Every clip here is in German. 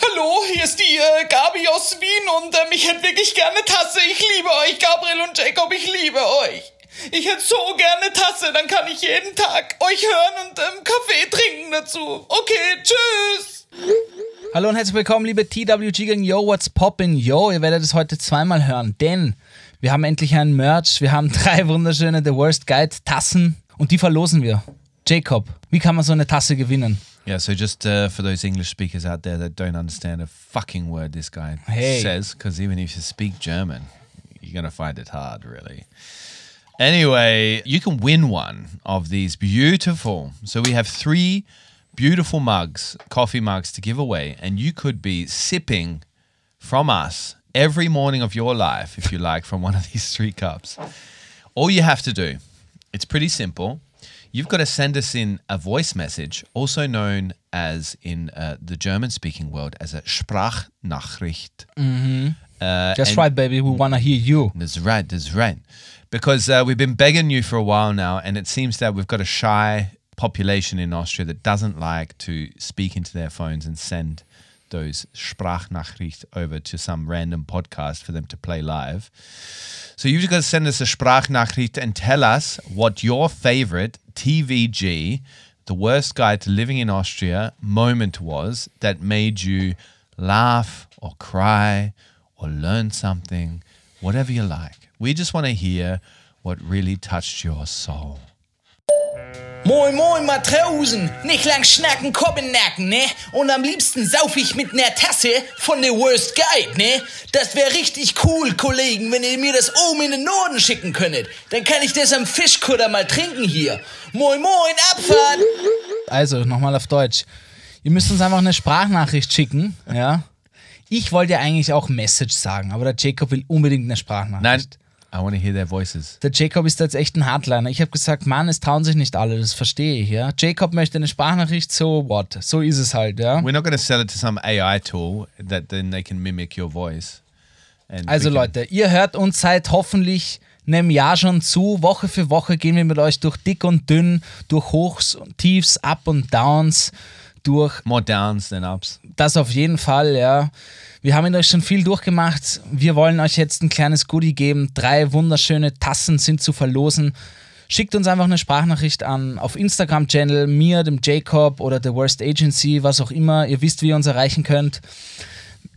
Hallo, hier ist die äh, Gabi aus Wien und ähm, ich hätte wirklich gerne Tasse. Ich liebe euch, Gabriel und Jacob, ich liebe euch. Ich hätte so gerne Tasse, dann kann ich jeden Tag euch hören und ähm, Kaffee trinken dazu. Okay, tschüss. Hallo und herzlich willkommen, liebe TWG Gang. Yo, what's poppin'? Yo, ihr werdet es heute zweimal hören, denn wir haben endlich ein Merch. Wir haben drei wunderschöne The Worst Guide Tassen und die verlosen wir. Jacob, wie kann man so eine Tasse gewinnen? Yeah, so just uh, for those English speakers out there that don't understand a fucking word this guy Hey. says, because even if you speak German, you're going to find it hard, really. Anyway, you can win one of these beautiful. So we have three beautiful mugs, coffee mugs to give away, and you could be sipping from us every morning of your life, if you like, from one of these three cups. All you have to do, it's pretty simple. You've got to send us in a voice message, also known as in uh, the German speaking world as a Sprachnachricht. Uh, That's right, baby. We wanna hear you. that's right, that's right. Because uh, we've been begging you for a while now, and it seems that we've got a shy population in Austria that doesn't like to speak into their phones and send those Sprachnachricht over to some random podcast for them to play live. So you've got to send us a Sprachnachricht and tell us what your favorite TVG, the worst guide to living in Austria, moment was that made you laugh or cry or learn something, whatever you like. We just want to hear what really touched your soul. Moin, moin, Matrosen. Nicht lang schnacken, Kopf nacken, ne? Und am liebsten sauf ich mit ner Tasse von The Worst Guide, ne? Das wäre richtig cool, Kollegen, wenn ihr mir das oben in den Norden schicken könntet. Dann kann ich das am Fischkutter mal trinken hier. Moin, moin, Abfahrt. Also, nochmal auf Deutsch. Ihr müsst uns einfach eine Sprachnachricht schicken, ja? Ich wollte ja eigentlich auch Message sagen, aber der Jacob will unbedingt eine Sprachnachricht. Nein, I want to hear their voices. Der Jacob ist jetzt echt ein Hardliner. Ich habe gesagt, Mann, es trauen sich nicht alle, das verstehe ich, ja. Jacob möchte eine Sprachnachricht, so what? So ist es halt, ja. We're not going to sell it to some AI tool that then they can mimic your voice. And Also Leute, ihr hört uns seit hoffentlich einem Jahr schon zu. Woche für Woche gehen wir mit euch durch dick und dünn, durch Hochs und Tiefs, Up und Downs, durch more downs than ups. das auf jeden Fall, ja. Wir haben mit euch schon viel durchgemacht. Wir wollen euch jetzt ein kleines Goodie geben. Drei wunderschöne Tassen sind zu verlosen. Schickt uns einfach eine Sprachnachricht an auf Instagram-Channel, mir, dem Jacob oder The Worst Agency, was auch immer. Ihr wisst, wie ihr uns erreichen könnt.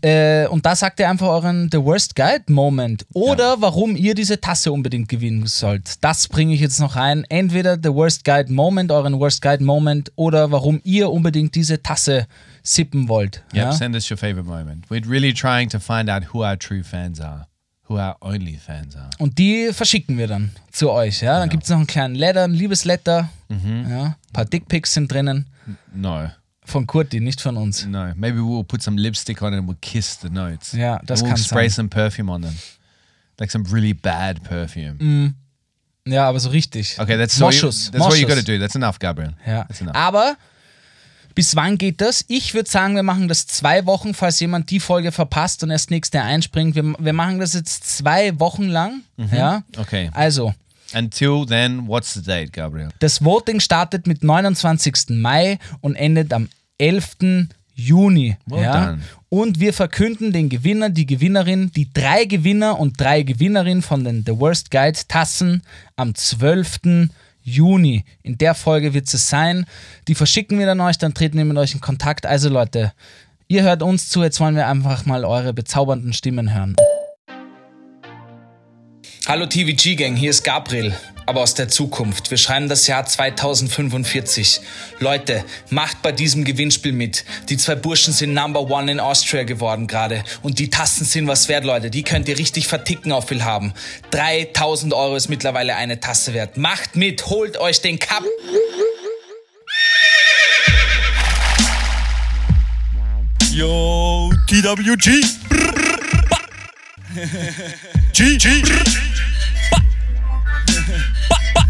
Äh, und da sagt ihr einfach euren The Worst Guide Moment oder warum ihr diese Tasse unbedingt gewinnen sollt. Das bringe ich jetzt noch rein. Entweder The Worst Guide Moment, euren Worst Guide Moment oder warum ihr unbedingt diese Tasse sippen wollt. Yep, Ja? send us your favorite moment. We're really trying to find out who our true fans are, who our only fans are. Und die verschicken wir dann zu euch. Ja? Dann gibt es noch einen kleinen Letter, ein Liebesletter. Ja? Ein paar Dickpics sind drinnen. No, Von Kurti, nicht von uns. no. Maybe we'll put some lipstick on it and we'll kiss the notes. Ja, das And we'll kann spray sein. some perfume on them, like some really bad perfume. Ja, aber so richtig. Okay, that's all you, Moschus. that's what you got to Moschus. do. That's enough, Gabriel. Ja. That's enough. Aber bis wann geht das? Ich würde sagen, wir machen das zwei Wochen, falls jemand die Folge verpasst und erst nächste einspringt. Wir, wir machen das jetzt zwei Wochen lang. Ja. Okay. Also, Until then, what's the date, Gabriel? das Voting startet mit 29. Mai und endet am 11. Juni. Well ja. done. Und wir verkünden den Gewinner, die Gewinnerin, die drei Gewinner und drei Gewinnerinnen von den The Worst Guide Tassen am 12. Juni. In der Folge wird es sein. Die verschicken wir dann euch, dann treten wir mit euch in Kontakt. Also Leute, ihr hört uns zu, jetzt wollen wir einfach mal eure bezaubernden Stimmen hören. Hallo TVG Gang, hier ist Gabriel, aber aus der Zukunft. Wir schreiben das Jahr 2045. Leute, macht bei diesem Gewinnspiel mit. Die zwei Burschen sind Number One in Austria geworden gerade. Und die Tassen sind was wert, Leute. Die könnt ihr richtig verticken auf viel haben. 3000 Euro ist mittlerweile eine Tasse wert. Macht mit, holt euch den Cup. Yo, TWG. G, G.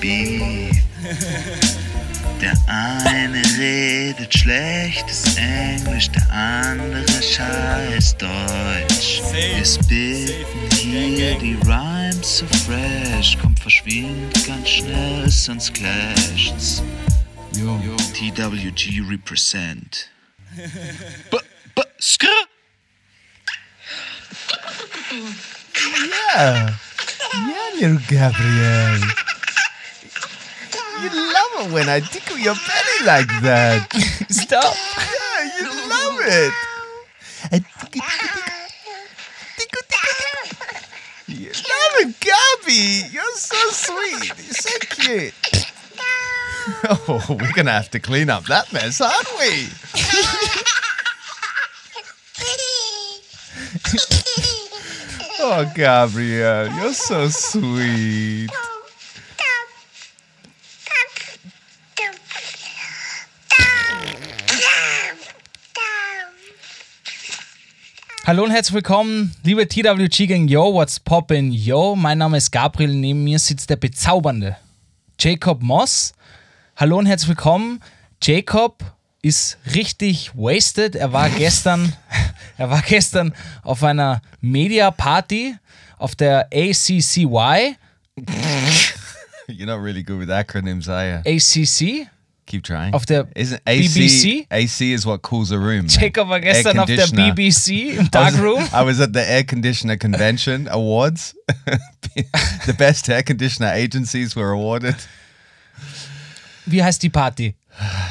Beat. Der eine redet schlechtes Englisch, der andere scheiß Deutsch. Wir spitten hier die Rhymes so fresh, kommt verschwindet ganz schnell, sonst clasht's. Yo. TWG represent. B b skr. Yeah, little Gabriel. You love it when I tickle your belly like that. Stop. Yeah, you love it. I tickle, tickle, tickle, tickle, tickle. You love it, Gabby. You're so sweet. You're so cute. Oh, we're gonna have to clean up that mess, aren't we? Oh, Gabriel, you're so sweet. Hallo und herzlich willkommen, liebe TWG Gang. Yo, what's poppin'? Yo, mein Name ist Gabriel. Neben mir sitzt der bezaubernde Jacob Moss. Hallo und herzlich willkommen. Jacob ist richtig wasted. Er war gestern, er war gestern auf einer Media Party auf der ACCY. You're not really good with acronyms, are you? ACC. Keep trying. Auf der Isn't AC, BBC? AC is what cools a room. man. Jacob war gestern auf der. BBC im I was- I was at the Air Conditioner Convention Awards. the best air conditioner agencies were awarded. Wie heißt die Party?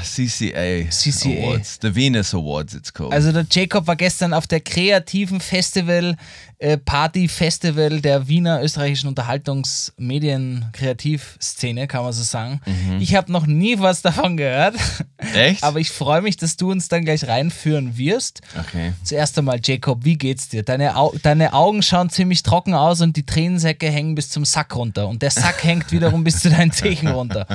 CCA, CCA. Awards. The Venus Awards, it's called. Also der Jacob war gestern auf der kreativen Festival, äh, Party-Festival der Wiener österreichischen Unterhaltungsmedien-Kreativszene, kann man so sagen. Ich habe noch nie was davon gehört, Echt? aber ich freue mich, dass du uns dann gleich reinführen wirst. okay. Zuerst einmal, Jacob, wie geht's dir? Deine, Au deine Augen schauen ziemlich trocken aus und die Tränensäcke hängen bis zum Sack runter. Und der Sack hängt wiederum bis zu deinen Zehen runter.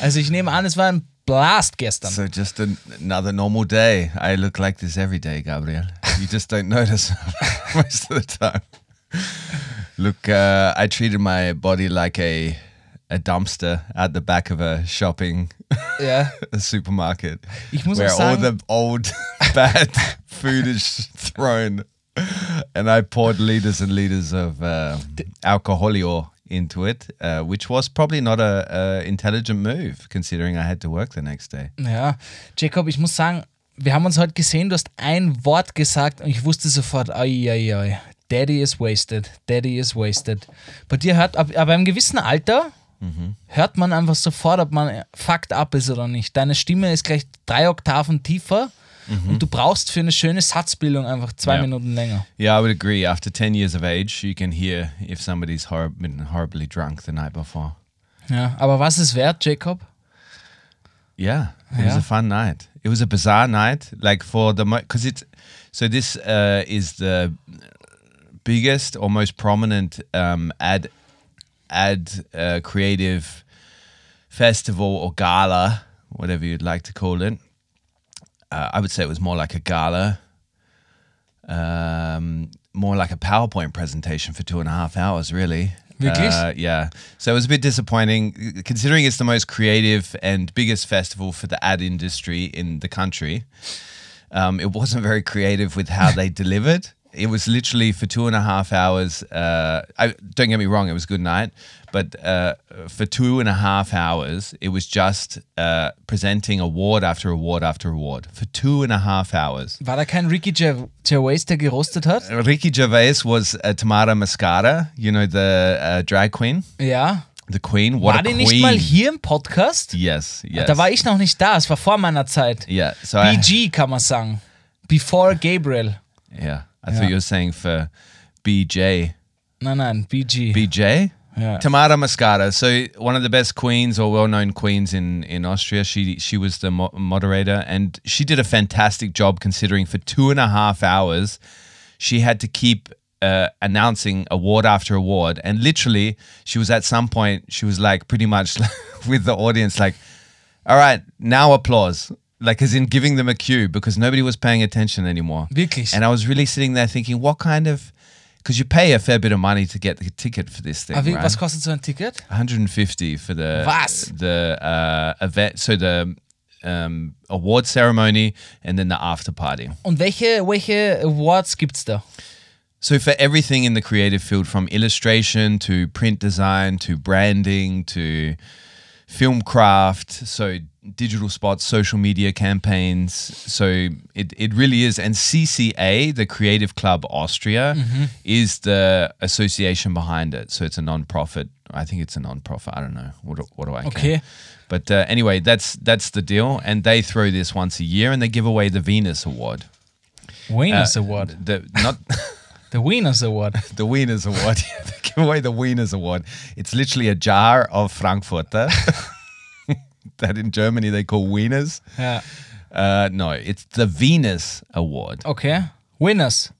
Also ich nehme an, es war ein Blast gestern. So just an, another normal day. I look like this every day, Gabriel. You just don't notice most of the time. Look, uh, I treated my body like a a dumpster at the back of a shopping yeah. a supermarket Ich muss where auch all the old bad food is thrown, and I poured liters and liters of uh, alcoholio into it, uh, which was probably not a, a intelligent move considering I had to work the next day. Ja, Jacob, ich muss sagen, wir haben uns heute gesehen, du hast ein Wort gesagt und ich wusste sofort, ai, ai, ai, Daddy is wasted, Daddy is wasted. Bei dir hört, ab, aber im gewissen Alter hört man einfach sofort, ob man fucked up ist oder nicht. Deine Stimme ist gleich drei Oktaven tiefer und du brauchst für eine schöne Satzbildung einfach zwei Ja. Minuten länger. Yeah, I would agree. After 10 years of age, you can hear if somebody's hor- been horribly drunk the night before. Ja, aber was ist wert, Jacob? Yeah, it was Yeah. a fun night. It was a bizarre night, like for the because it's so this uh, is the biggest or most prominent um, ad ad uh, creative festival or gala, whatever you'd like to call it. Uh, I would say it was more like a gala, um, more like a PowerPoint presentation for two and a half hours, really. Uh, yeah. So it was a bit disappointing, considering it's the most creative and biggest festival for the ad industry in the country. Um, it wasn't very creative with how they delivered. It was literally for two and a half hours. Uh, I, don't get me wrong, it was a good night, but uh, for two and a half hours, it was just uh, presenting award after award after award for two and a half hours. War da kein Ricky Gervais, der gerostet hat? Ricky Gervais was uh, Tamara Mascara, you know, the uh, drag queen, Yeah. the queen. What War a die queen. nicht mal hier im Podcast? Yes, yes. Da war ich noch nicht da, es war vor meiner Zeit. Yeah, so I, BG kann man sagen. Before Gabriel. yeah, I Yeah. thought you were saying for BJ. No, no, BG. BJ? Yeah. Tamara Mascata. So one of the best queens or well-known queens in in Austria. She she was the mo- moderator, and she did a fantastic job considering for two and a half hours, she had to keep uh, announcing award after award, and literally, she was at some point she was like pretty much with the audience like, "All right, now applause." Like as in giving them a cue because nobody was paying attention anymore. Wirklich? And I was really sitting there thinking, what kind of, because you pay a fair bit of money to get the ticket for this thing, Aber wie, right? was kostet so ein Ticket? 150 for the Was? the uh, event, so the um, award ceremony and then the after party. Und welche, welche Awards gibt's da? So for everything in the creative field, from illustration to print design to branding to film craft, so digital spots, social media campaigns. So it, it really is. And CCA, the Creative Club Austria, is the association behind it. So it's a non-profit. I think it's a non-profit. I don't know. What, do- what do I care? Okay. But uh, anyway, that's that's the deal. And they throw this once a year and they give away the Venus Award. Venus Uh, Award. The, not... The Wieners Award. the Wieners Award. they give away the Wieners Award. It's literally a jar of Frankfurter that in Germany they call Wieners. Yeah. Uh, no, it's the Venus Award, Okay. Winners.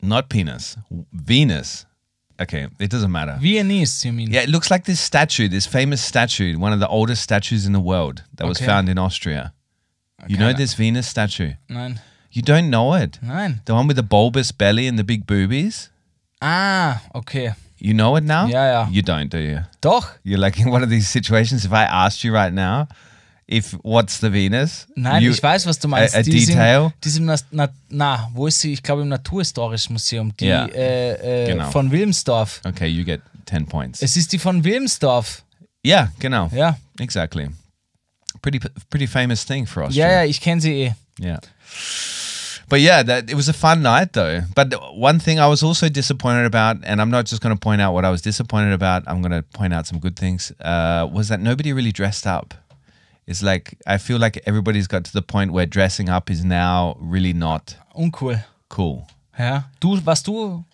not penis. Venus. Okay, it doesn't matter. Viennese, you mean? Yeah, it looks like this statue, this famous statue, one of the oldest statues in the world that was Okay. found in Austria. You know Okay. this Venus statue? Nein. You don't know it? Nein. The one with the bulbous belly and the big boobies? Ah, okay. You know it now? Yeah, yeah. You don't, do you? Doch. You're like in one of these situations. If I asked you right now, if what's the Venus? Nein, you, ich weiß, was du meinst. A, a Die detail. die ist im Nas- na, na, wo ist sie? Ich glaube im Naturhistorischen Museum. Die Ja. äh, äh, Genau. von Wilmsdorf. Okay, you get ten points. Es ist die von Wilmsdorf. yeah, genau. Ja. exactly. Pretty, pretty famous thing for Ja, Austria. ja, ich kenne sie eh. Yeah. But yeah, that it was a fun night though. But one thing I was also disappointed about, and I'm not just going to point out what I was disappointed about. I'm going to point out some good things. Uh, was that nobody really dressed up. It's like I feel like everybody's got to the point where dressing up is now really not Uncool. cool. Yeah. Du, warst du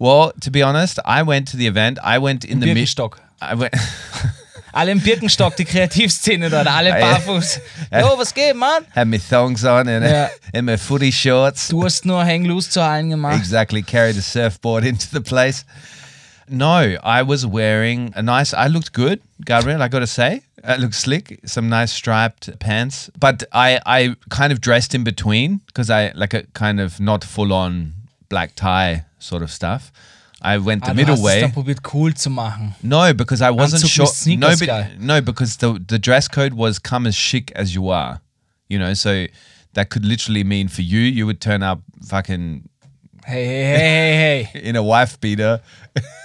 Well, to be honest, I went to the event. I went in the. Birkenstock? I went. Alle im Birkenstock, die Kreativszene dort, alle ah, barfuß. Jo, was geht, Mann? had my thongs on and, Yeah. and my footy shorts. Du hast nur Hang Loose zu allen gemacht. exactly carried a surfboard into the place. No, I was wearing a nice. I looked good, Gabriel. I got to say, I looked slick. Some nice striped pants, but I I kind of dressed in between because I like a kind of not full on black tie sort of stuff. I went the Ah, middle hast es way. probiert cool zu machen. No, because I wasn't Anzug sure. no, guy. but, no, because the the dress code was come as chic as you are. You know, so that could literally mean for you, you would turn up fucking Hey, hey, hey, hey, hey. in a wife beater.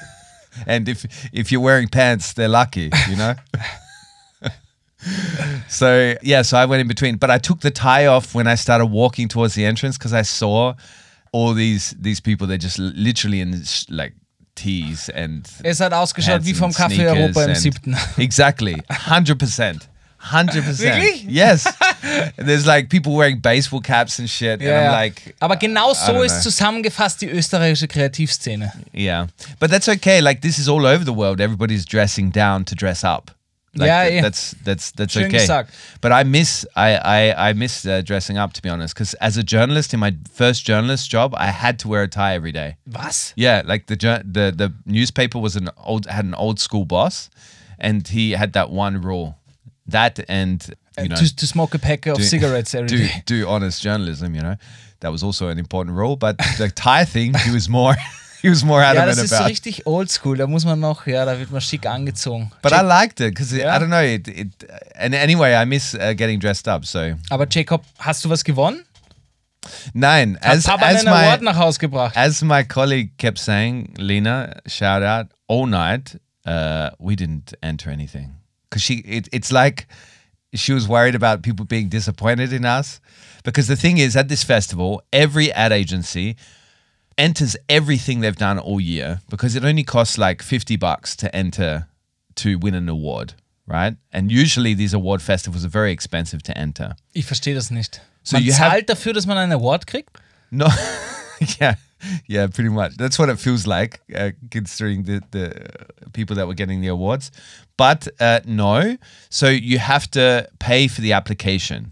and if if you're wearing pants, they're lucky, you know? so yeah, so I went in between. But I took the tie off when I started walking towards the entrance because I saw all these these people, they're just literally in like tees and Es hat ausgeschaut wie vom Café Europa im siebten. Exactly. 100%. 100%. Really? Yes. There's like people wearing baseball caps and shit. and I'm like, Aber genau so ist zusammengefasst die österreichische Kreativszene. yeah. But that's okay. Like this is all over the world. Everybody's dressing down to dress up. Like Yeah, th- yeah. that's that's that's Schön okay. gesagt. But I miss I I I miss uh, dressing up to be honest because as a journalist in my first journalist job I had to wear a tie every day. Was? Yeah, like the the the newspaper was an old had an old school boss, and he had that one rule, that and you know to, to smoke a pack of do- cigarettes every do day. do honest journalism. You know, that was also an important rule. But the tie thing, he was more he was more Ja, adamant das ist so about. richtig oldschool. Da muss man noch, ja, da wird man schick angezogen. But I liked it because Yeah. I don't know it. it and anyway, I miss uh, getting dressed up. So Aber Jacob, hast du was gewonnen? Hat as Papa as einen Award my nach Hause gebracht? as my colleague kept saying, Lena, shout out all night. Uh, we didn't enter anything because she. It, it's like she was worried about people being disappointed in us because the thing is at this festival, every ad agency enters everything they've done all year because it only costs like fifty bucks to enter to win an award, right? And usually these award festivals are very expensive to enter. Ich verstehe das nicht. So man you have- zahlt dafür, dass man einen Award kriegt? No, yeah, yeah, pretty much. That's what it feels like, uh, considering the the people that were getting the awards. But uh, no, so you have to pay for the application.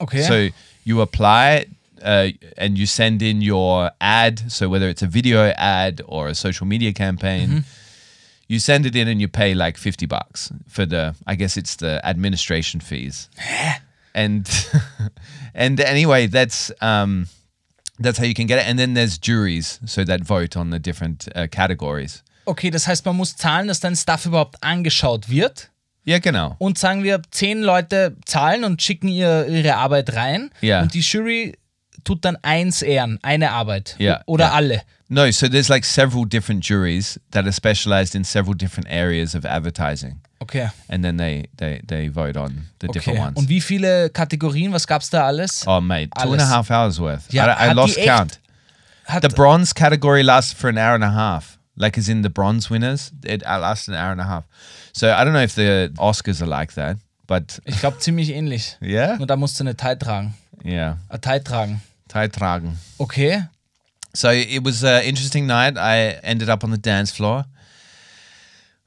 Okay. So you apply. Uh, and you send in your ad, so whether it's a video ad or a social media campaign, you send it in and you pay like 50 bucks for the, I guess it's the administration fees. and and anyway, that's um, that's how you can get it. And then there's juries, so that vote on the different uh, categories. Okay, das heißt, man muss zahlen, dass dein Stuff überhaupt angeschaut wird. Ja, genau. Und sagen wir, zehn Leute zahlen und schicken ihr, ihre Arbeit rein. Ja. Und die Jury tut dann eins ehren, eine Arbeit. Ja, Oder ja. alle. No, so there's like several different juries that are specialized in several different areas of advertising, Okay. and then they they they vote on the different okay. ones. Und wie viele Kategorien, was gab's da alles? oh, mate, two and a Alles. half hours worth. Ja, I, I lost count. Hat, The bronze category lasted for an hour and a half. Like as in the bronze winners, it lasted an hour and a half. So I don't know if the Oscars are like that, but ich glaube, ziemlich ähnlich. yeah, Nur da musst du eine Tie tragen. yeah, Eine Tie tragen. Thai tragen. Okay. So it was an interesting night. I ended up on the dance floor.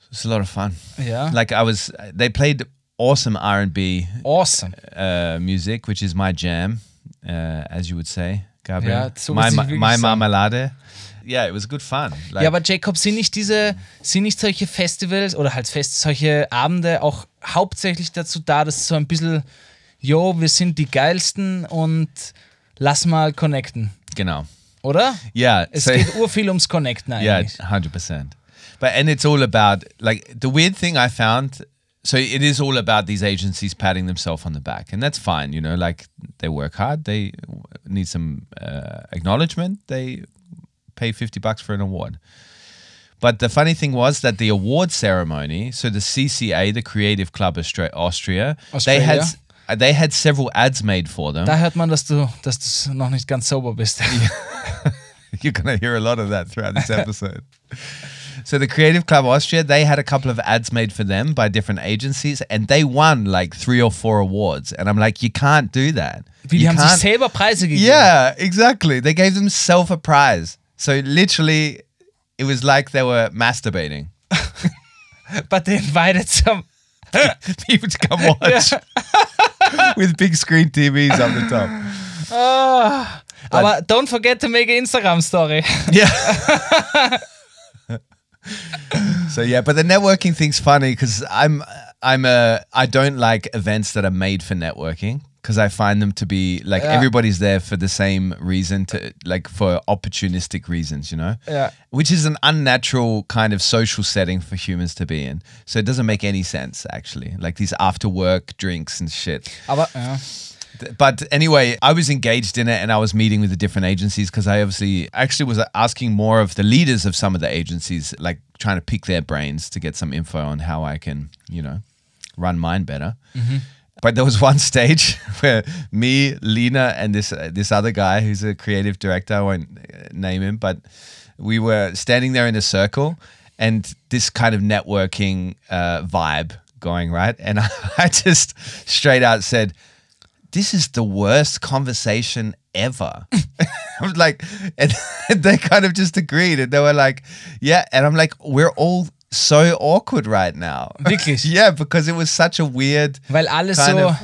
It was a lot of fun. Ja. Like I was, they played awesome R and B awesome. uh, music, which is my jam, uh, as you would say, Gabriel. Ja, so my my sagen. marmalade. Yeah, it was good fun. Like, Ja, aber Jacob, sind nicht diese, sind nicht solche Festivals oder halt Fest, solche Abende auch hauptsächlich dazu da, dass so ein bisschen, yo, wir sind die geilsten und lass mal connecten, genau. oder? Yeah, Es so- geht urviel ums Connecten Yeah, hundred percent. But and it's all about like the weird thing I found. So it is all about these agencies patting themselves on the back, and that's fine. You know, like they work hard, they need some uh, acknowledgement. They pay fifty bucks for an award. But the funny thing was that the award ceremony, so the CCA, the Creative Club Austra- Austria, they had? Uh, they had several ads made for them. Da hört man, dass du, dass du noch nicht ganz sauber bist. You're going to hear a lot of that throughout this episode. so the Creative Club Austria, they had a couple of ads made for them by different agencies, and they won like three or four awards. And I'm like, you can't do that. Wie, die You haben sich selber Preise gegeben. Yeah, exactly. They gave themselves a prize. So literally, it was like they were masturbating. But they invited some. People to come watch with big screen TVs on the top. Ah. Aber don't forget to make an Instagram story. Yeah. so yeah, but the networking thing's funny because I'm I'm a I don't like events that are made for networking because I find them to be like Yeah. everybody's there for the same reason to like for opportunistic reasons, you know. Yeah. Which is an unnatural kind of social setting for humans to be in. So it doesn't make any sense actually. Like these after work drinks and shit. Aber ja. But anyway, I was engaged in it and I was meeting with the different agencies because I obviously actually was asking more of the leaders of some of the agencies, like trying to pick their brains to get some info on how I can, you know, run mine better. Mm-hmm. But there was one stage where me, Lena, and this uh, this other guy who's a creative director, I won't uh, name him, but we were standing there in a circle and this kind of networking uh, vibe going right, and I just straight out said, "This is the worst conversation ever." I was like, and they kind of just agreed, and they were like, "Yeah," and I'm like, "We're all." So awkward right now. Wirklich? yeah, because it was such a weird Weil alles so. of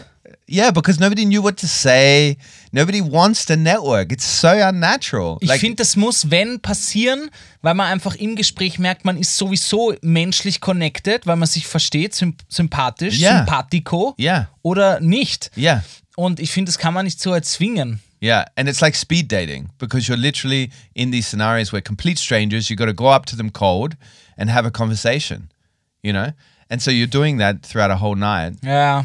yeah, because nobody knew what to say. Nobody wants to network. It's so unnatural. Ich finde, das muss, wenn, passieren, weil man einfach im Gespräch merkt, man ist sowieso menschlich connected, weil man sich versteht, symp sympathisch, Ja. sympathico Yeah. oder nicht. yeah, Und ich finde, das kann man nicht so erzwingen. yeah, and it's like speed dating because you're literally in these scenarios where complete strangers. You got to go up to them cold and have a conversation, you know. And so you're doing that throughout a whole night. Yeah.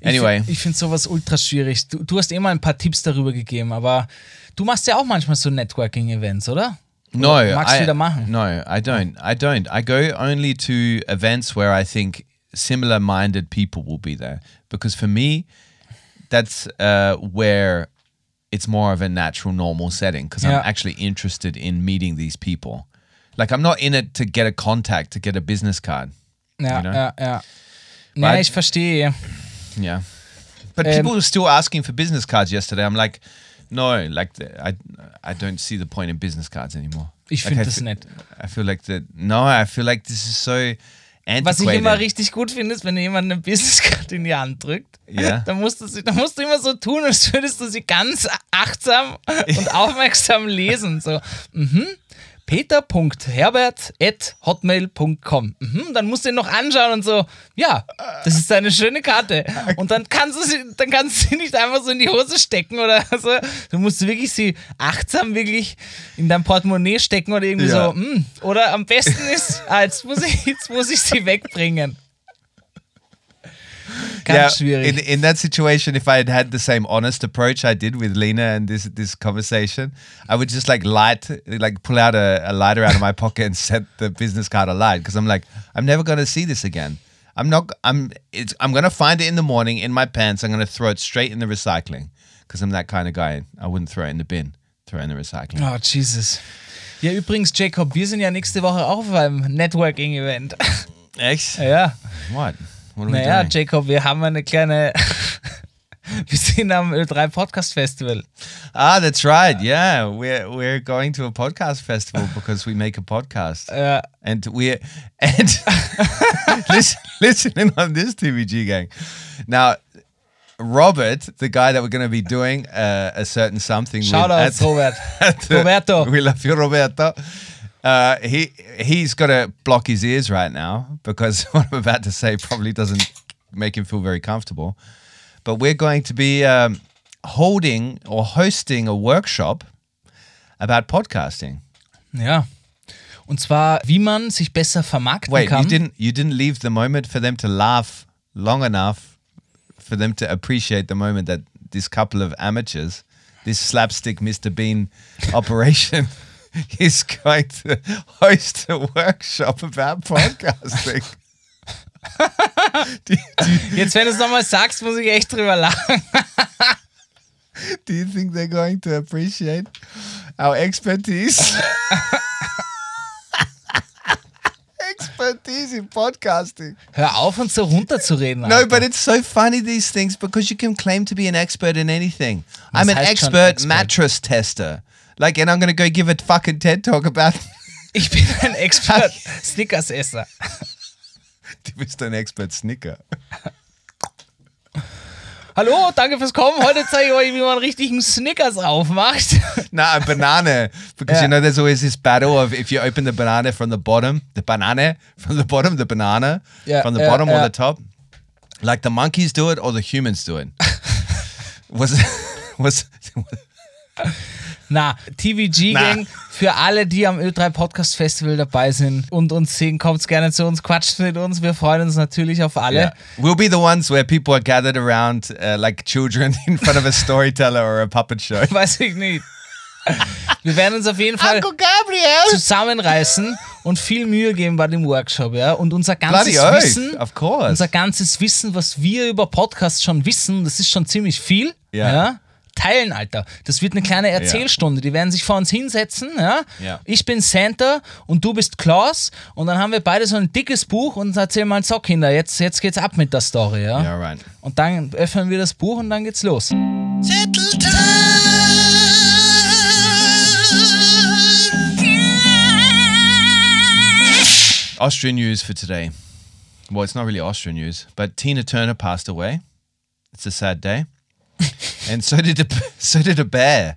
Ich Anyway. find- Ich finde sowas ultra schwierig. Du, du hast immer ein paar Tipps darüber gegeben, aber du machst ja auch manchmal so Networking-Events, oder? No, magst du I, no, I don't. I don't. I go only to events where I think similar-minded people will be there because for me, that's uh, where it's more of a natural, normal setting because Yeah. I'm actually interested in meeting these people. Like I'm not in it to get a contact, to get a business card. Ja, You know? ja, ja. Ja, Weil- ich verstehe. Yeah. But Um, people were still asking for business cards yesterday. I'm like, no, like the, I, I don't see the point in business cards anymore. Ich finde I das nett. I feel like that. No, I feel like this is so antiquated. Was ich immer richtig gut finde, ist, wenn jemand eine Businesskarte in die Hand drückt, Ja. dann, musst du sie, dann musst du immer so tun, als würdest du sie ganz achtsam und aufmerksam lesen. So, mhm. peter.herbert.hotmail.com. Mhm, dann musst du ihn noch anschauen und so, ja, das ist eine schöne Karte. Und dann kannst du sie, dann kannst du sie nicht einfach so in die Hose stecken oder so. Du musst wirklich sie achtsam wirklich in dein Portemonnaie stecken oder irgendwie Ja. so, mm. oder am besten ist, ah, jetzt muss ich, jetzt muss ich sie wegbringen. Ganz schwierig. In, in that situation, if I had had the same honest approach I did with Lena and this this conversation, I would just like light, like pull out a, a lighter out of my pocket and set the business card alight because I'm like, I'm never gonna see this again. I'm not. I'm. It's. I'm gonna find it in the morning in my pants. I'm gonna throw it straight in the recycling because I'm that kind of guy. I wouldn't throw it in the bin. Throw it in the recycling. Oh, Jesus. Ja, übrigens, Jacob, wir sind ja nächste Woche auch auf einem Networking-Event. X. ja. What? What are we Naja? Jacob, wir haben eine kleine. wir sind am Ö3 Podcast Festival. Ah, that's right. Yeah, we're we're going to a podcast festival because we make a podcast. Ja. And we and listen, listen in on this TVG gang. Now, Robert, the guy that we're going to be doing uh, a certain something with Shoutouts, at- Robert. at the- Roberto. we love you, Roberto. Uh, he he's got to block his ears right now because what I'm about to say probably doesn't make him feel very comfortable. But we're going to be um, holding or hosting a workshop about podcasting. Yeah. Und zwar, wie man sich besser vermarkten Wait, kann. you didn't you didn't leave the moment for them to laugh long enough for them to appreciate the moment that this couple of amateurs, this slapstick Mr. Bean operation is going to host a workshop about podcasting. do, do, Jetzt, wenn du es nochmal sagst, muss ich echt drüber lachen. do you think they're going to appreciate our expertise? expertise in podcasting. Hör auf, uns so runterzureden. No, but it's so funny these things because you can claim to be an expert in anything. I'm an expert, Expert? mattress tester. Like, and I'm gonna go give a fucking TED talk about. Ich bin ein Expert Snickers-Esser. du bist ein Expert Snicker. Hallo, danke fürs Kommen. Heute zeige ich euch, wie man richtigen Snickers aufmacht. Nah, a banana. Because Yeah. you know, there's always this battle of if you open the banana from the bottom, the banana from the bottom, the banana Yeah, from the yeah, bottom or the top. Like the monkeys do it or the humans do it. was was Na, TVG-Gang, für alle, die am Ö3 Podcast Festival dabei sind und uns sehen, kommt gerne zu uns, quatscht mit uns. Wir freuen uns natürlich auf alle. Yeah. We'll be the ones where people are gathered around uh, like children in front of a storyteller or a puppet show. Weiß ich nicht. Wir werden uns auf jeden Fall zusammenreißen und viel Mühe geben bei dem Workshop, ja. Und unser ganzes Bloody oath, Wissen, of course. unser ganzes Wissen, was wir über Podcasts schon wissen, das ist schon ziemlich viel, Ja. ja. Teilen, Alter. Das wird eine kleine Erzählstunde. Die werden sich vor uns hinsetzen, ja. Ja. Ich bin Santa und du bist Klaus und dann haben wir beide so ein dickes Buch und erzählen mal so, Kinder, jetzt, jetzt geht's ab mit der Story, ja. Yeah, right. Und dann öffnen wir das Buch und dann geht's los. Austrian news for today. Well, it's not really Austrian news, but Tina Turner passed away. It's a sad day, and so did a, so did a bear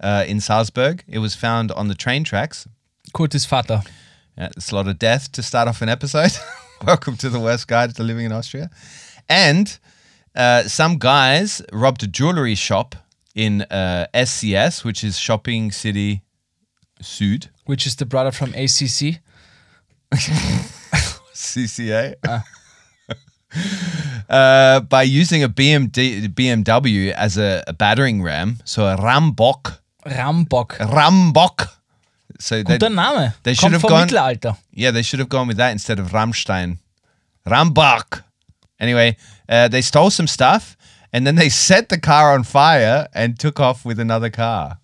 uh, in Salzburg. It was found on the train tracks. Kurtis Vater. It's a lot of death to start off an episode. Welcome to the worst guide to living in Austria. And uh, some guys robbed a jewelry shop in uh, SCS, which is Shopping City Süd, Which is the brother from ACC. CCA. uh, by using a BMD, BMW as a, a battering ram, so a Rambock, Rambock. Rambock. So they, Guter Name. they should Kommt have gone- Mittelalter. Yeah, they should have gone with that instead of Rammstein. Rambach. Anyway, uh, they stole some stuff and then they set the car on fire and took off with another car.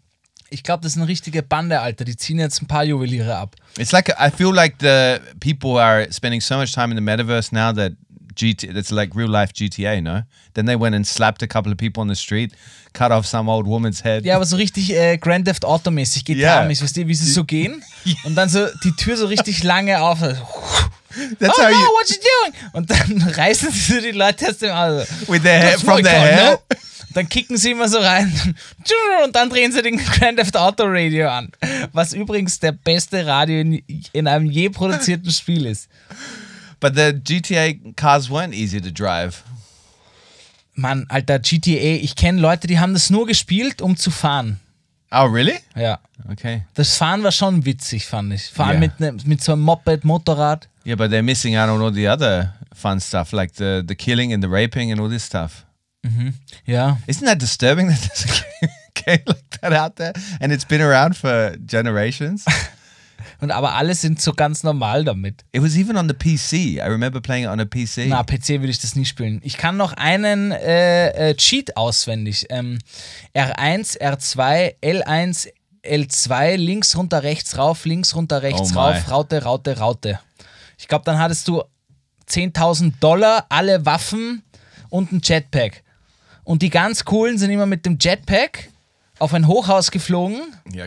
Ich glaube, das ist eine richtige Bande, Alter. Die ziehen jetzt ein paar Juweliere ab. It's like I feel like the people are spending so much time in the metaverse now that GT that's like real life GTA, no? Then they went and slapped a couple of people on the street, cut off some old woman's head. Ja, aber so richtig äh, Grand Theft Auto-mäßig, Ja. GTA-mäßig, weißt du, wie sie so gehen und dann so die Tür so richtig lange auf. Oh That's no, how you what you doing? Und dann reißen sie so die Leute aus dem Auto. with their Das from their auch, ne? dann kicken sie immer so rein und dann drehen sie den Grand Theft Auto Radio an. Was übrigens der beste Radio in, in einem je produzierten Spiel ist. But the GTA cars weren't easy to drive. Mann, Alter, GTA, ich kenne Leute, die haben das nur gespielt, um zu fahren. Oh, really? Ja. Okay. Das Fahren war schon witzig, fand ich. Vor allem Ja. mit, ne, mit so einem Moped, Motorrad. Yeah, but they're missing out on all the other fun stuff, like the, the killing and the raping and all this stuff. Ja. Isn't that disturbing that there's a game like that out there? And it's been around for generations? Und aber alle sind so ganz normal damit. it was even on the PC. I remember playing it on a PC. Na, PC würde ich das nie spielen. Ich kann noch einen äh, äh, Cheat auswendig. Ähm, R1, R2, L1, L2, links runter, rechts rauf, links runter, rechts Oh my. rauf, Raute, Raute, Raute. Ich glaube, dann hattest du 10.000 Dollar, alle Waffen und ein Jetpack. Und die ganz coolen sind immer mit dem Jetpack auf ein Hochhaus geflogen,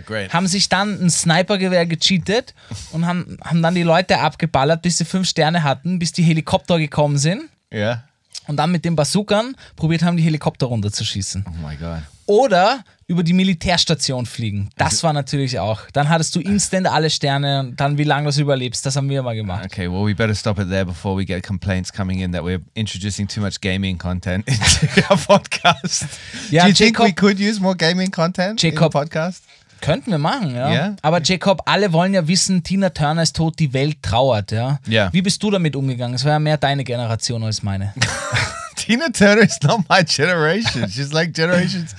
great. haben sich dann ein Snipergewehr gecheatet und haben, haben dann die Leute abgeballert, bis sie fünf Sterne hatten, bis die Helikopter gekommen sind Yeah. und dann mit den Bazookan probiert haben, die Helikopter runterzuschießen. Oh my god. Oder über die Militärstation fliegen. Das war natürlich auch. Dann hattest du instant alle Sterne und dann, wie lange du es überlebst, das haben wir immer gemacht. Okay, well, we better stop it there before we get complaints coming in that we're introducing too much gaming content into our podcast. Yeah, Do you think we Jacob- could use more gaming content in Jacob- podcast? Könnten wir machen, ja. Ja. Aber Jacob, alle wollen ja wissen, Tina Turner ist tot, die Welt trauert, ja. Ja. Wie bist du damit umgegangen? Es war ja mehr deine Generation als meine. Tina Turner is not my generation. She's like generations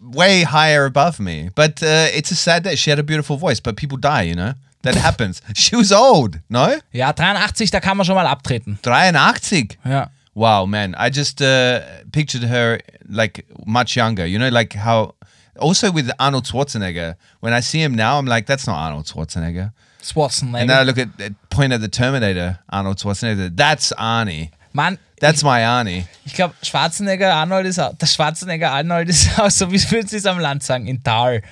way higher above me. But uh, it's a sad day. She had a beautiful voice, but people die, you know? That happens. She was old, no? Ja, 83, da kann man schon mal abtreten. 83. Ja. Wow, man. I just uh, pictured her like much younger. You know, like how. Also with Arnold Schwarzenegger, when I see him now, I'm like, that's not Arnold Schwarzenegger. Schwarzenegger. And then I look at, at point at the Terminator, Arnold Schwarzenegger. That's Arnie. Mann, That's my Arnie. Ich glaube, Schwarzenegger Arnold ist auch, der Schwarzenegger Arnold ist auch so, wie würden sie es am Land sagen, in Tal.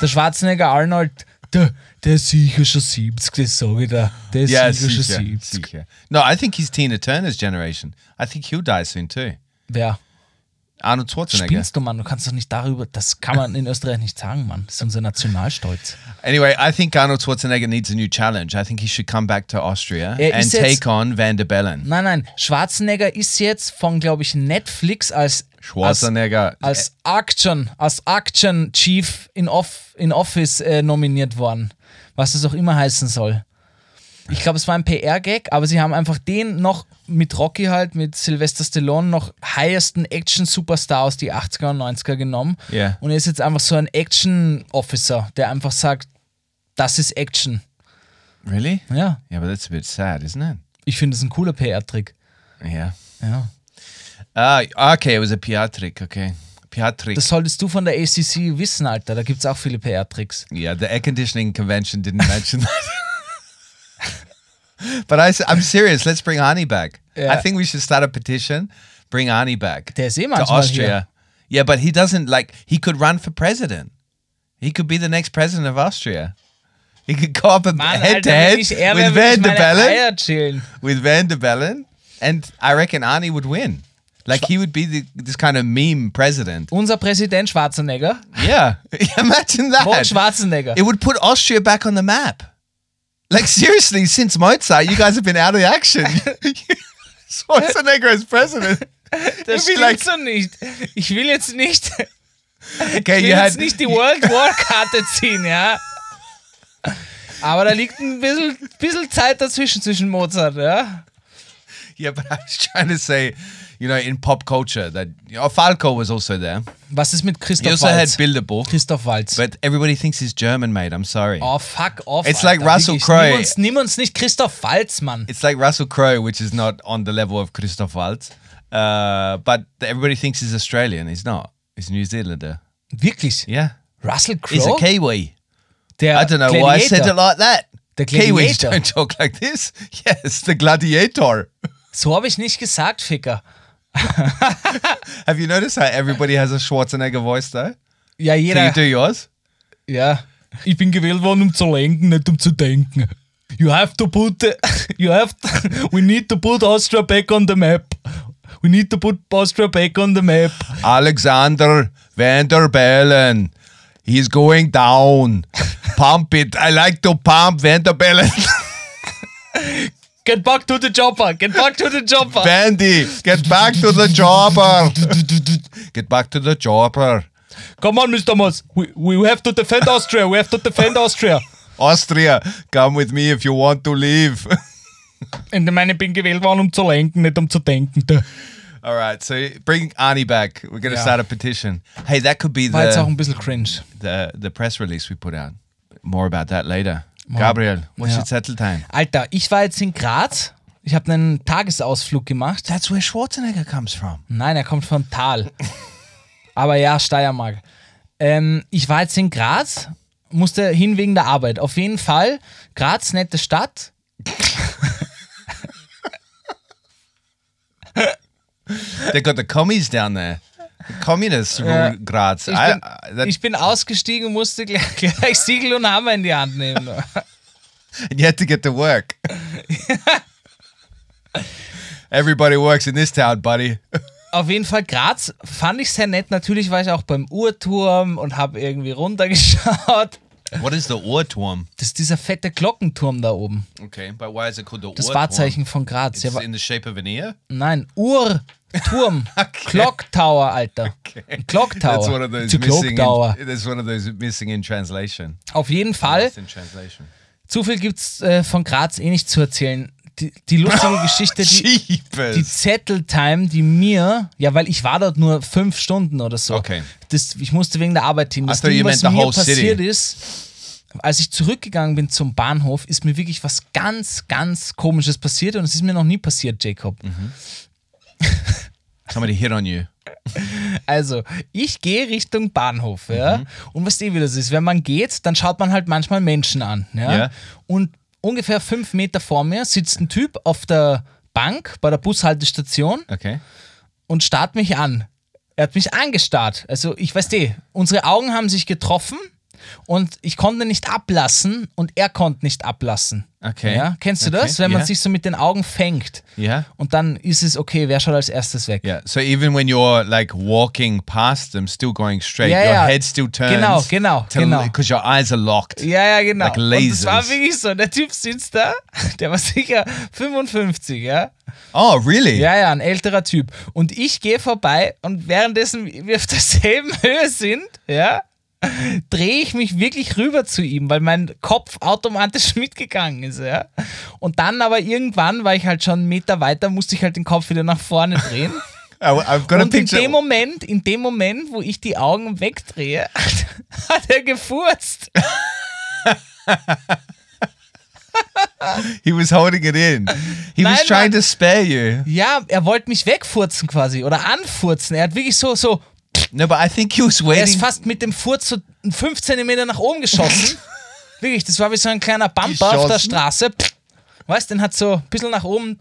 Der Schwarzenegger Arnold, der, der ist sicher schon 70, das sage ich dir. Der ist Yeah, sicher schon sicher, 70. sicher. No, I think he's Tina Turner's generation. I think he'll die soon too. Wer? Arnold Schwarzenegger. Spinnst du, Mann? Du kannst doch nicht darüber, das kann man in Österreich nicht sagen, Mann. Das ist unser Nationalstolz. Anyway, I think Arnold Schwarzenegger needs a new challenge. I think he should come back to Austria Er and jetzt- take on Van der Bellen. Nein, nein, Schwarzenegger ist jetzt von, glaube ich, Netflix als Schwarzenegger. als Action, als Action Chief in, Off, in Office äh, nominiert worden. Was das auch immer heißen soll. Ich glaube, es war ein PR-Gag, aber sie haben einfach den noch mit Rocky halt, mit Sylvester Stallone, noch highesten Action-Superstar aus die 80er und 90er genommen. Ja. Und er ist jetzt einfach so ein Action-Officer, der einfach sagt, das ist Action. really? Ja, Yeah, but that's a bit sad, isn't it? ich finde es ein cooler PR-Trick. Yeah. Ja. Ah, okay, it was a PR trick. Okay, PR trick. Das solltest du von der ACC wissen, Alter. Da gibt es auch viele PR-Tricks. yeah, the air conditioning convention didn't mention that. but I, am serious. Let's bring Arnie back. Yeah. I think we should start a petition. Bring Arnie back. Der ist eh to manchmal Austria. hier. Yeah, but he doesn't like. He could run for president. He could be the next president of Austria. He could go up Mann, head Alter, to head wenn ich er wäre, with würde ich Van der meine Bellen. Eier chillen. With Van der Bellen, and I reckon Arnie would win. Like he would be the, this kind of meme president. Unser Präsident Schwarzenegger. Yeah, imagine that. Mo Schwarzenegger. It would put Austria back on the map. Like seriously, since Mozart, you guys have been out of action. Schwarzenegger as president. Das stimmt like- so nicht. Ich will jetzt nicht, Okay, ich will you had jetzt nicht die World War Karte ziehen, ja. Aber da liegt ein bisschen, bisschen Zeit dazwischen zwischen Mozart, ja. Yeah, but I was trying to say, you know, in pop culture that you know, Falco was also there. Was ist mit He Christoph also Waltz? had Bilderbuch, Christoph Waltz. but everybody thinks he's German, mate. I'm sorry. oh, fuck off. It's Alter, like Russell. Crowe. Nimm uns, nimm uns nicht Christoph Waltz, Mann. It's like Russell Crowe, which is not on the level of Christoph Waltz. Uh, but everybody thinks he's Australian. He's not. He's New Zealander. Wirklich. Yeah. Russell Crowe? He's a Kiwi. Der I don't know why I said it like that. The Kiwis Gladiator. don't talk like this. Yes, the gladiator. So habe ich nicht gesagt, Ficker. Have you noticed how everybody has a Schwarzenegger voice though? Yeah, Ja, Can you do yours? Ja. Ich bin gewählt worden, um zu lenken, nicht um zu denken. You have to put, the, you have, to, we need to put Austria back on the map. we need to put Austria back on the map. Alexander Van der Bellen. He's going down. pump it. I like to pump Van der Bellen. Get back to the chopper, get back to the chopper. Bandy, get back to the jobber. get back to the jobber. Come on, Mr. Moss, we, we have to defend Austria, we have to defend Austria. Austria, come with me if you want to leave. Ich meine, ich bin gewählt worden, um zu lenken, nicht um zu denken. All right, so bring Arnie back. We're going to Yeah. start a petition. Hey, that could be War jetzt auch the, ein bisschen cringe. the the press release we put out. More about that later. Gabriel, what's Yeah. your settle time? Alter, ich war jetzt in Graz. Ich habe einen Tagesausflug gemacht. That's where Schwarzenegger comes from. Nein, er kommt von Tal. Aber ja, Steiermark. Ähm, ich war jetzt in Graz, musste hin wegen der Arbeit. Auf jeden Fall, Graz, nette Stadt. They got the commies down there. The communists rule Graz. Ich I, bin, that, ich bin ausgestiegen und musste gleich, gleich Siegel und Hammer in die Hand nehmen. and you had to get to work. Everybody works in this town, buddy. Auf jeden Fall Graz fand ich sehr nett. Natürlich war ich auch beim Uhrturm und habe irgendwie runtergeschaut. What is the Ohrturm? Das ist dieser fette Glockenturm da oben. Okay, but why is it called the Das Ohrturm? Wahrzeichen von Graz. It's Ja, wa- in the shape of an ear? nein, Uhrturm. Clock Tower, Alter. Clock Tower. That's one of those Zu Clock missing. Tower. In, that's one of those missing in translation. Auf jeden Fall. Lost in translation. Zu viel gibt's äh, von Graz eh nicht zu erzählen. Die, die lustige Geschichte, die, die. Zetteltime, die mir, ja, weil ich war dort nur fünf Stunden oder so. Okay. Das, ich musste wegen der Arbeit hin. Das Ding, was mir whole city. passiert ist, als ich zurückgegangen bin zum Bahnhof, ist mir wirklich was ganz, ganz Komisches passiert und es ist mir noch nie passiert, Jacob. Somebody hit on you. Also, ich gehe Richtung Bahnhof, ja. Mhm. Und weißt du, wie das ist? Wenn man geht, dann schaut man halt manchmal Menschen an, ja. Ja. Und ungefähr fünf Meter vor mir sitzt ein Typ auf der Bank bei der Bushaltestation Okay. und starrt mich an. Er hat mich angestarrt. Also, ich weiß eh, unsere Augen haben sich getroffen und ich konnte nicht ablassen und er konnte nicht ablassen. Okay. Ja? Kennst du Okay, das? Wenn man ja. sich so mit den Augen fängt. Yeah. Und dann ist es okay, wer schaut als erstes weg? Yeah. So even when you're like walking past them, still going straight, Yeah, your yeah. head still turns. Genau, genau, genau. Because your eyes are locked. Ja, ja, genau. Like und das war lasers. wirklich so. Der Typ sitzt da, der war sicher 55, ja. Oh, really? Ja, ja, ein älterer Typ. Und ich gehe vorbei und währenddessen wir auf derselben Höhe sind, ja, drehe ich mich wirklich rüber zu ihm, weil mein Kopf automatisch mitgegangen ist, ja. Und dann aber irgendwann war ich halt schon einen Meter weiter, musste ich halt den Kopf wieder nach vorne drehen. Und in dem Moment, in dem Moment, wo ich die Augen wegdrehe, hat er gefurzt. he was holding it in. He was Nein, trying Mann. to spare you. Ja, er wollte mich wegfurzen quasi oder anfurzen. Er hat wirklich so, so, No, but I think he was er waiting. ist fast mit dem Furz so 5 cm nach oben geschossen. wirklich, das war wie so ein kleiner Bumper auf der? Straße. Weißt, den hat so ein bisschen nach oben.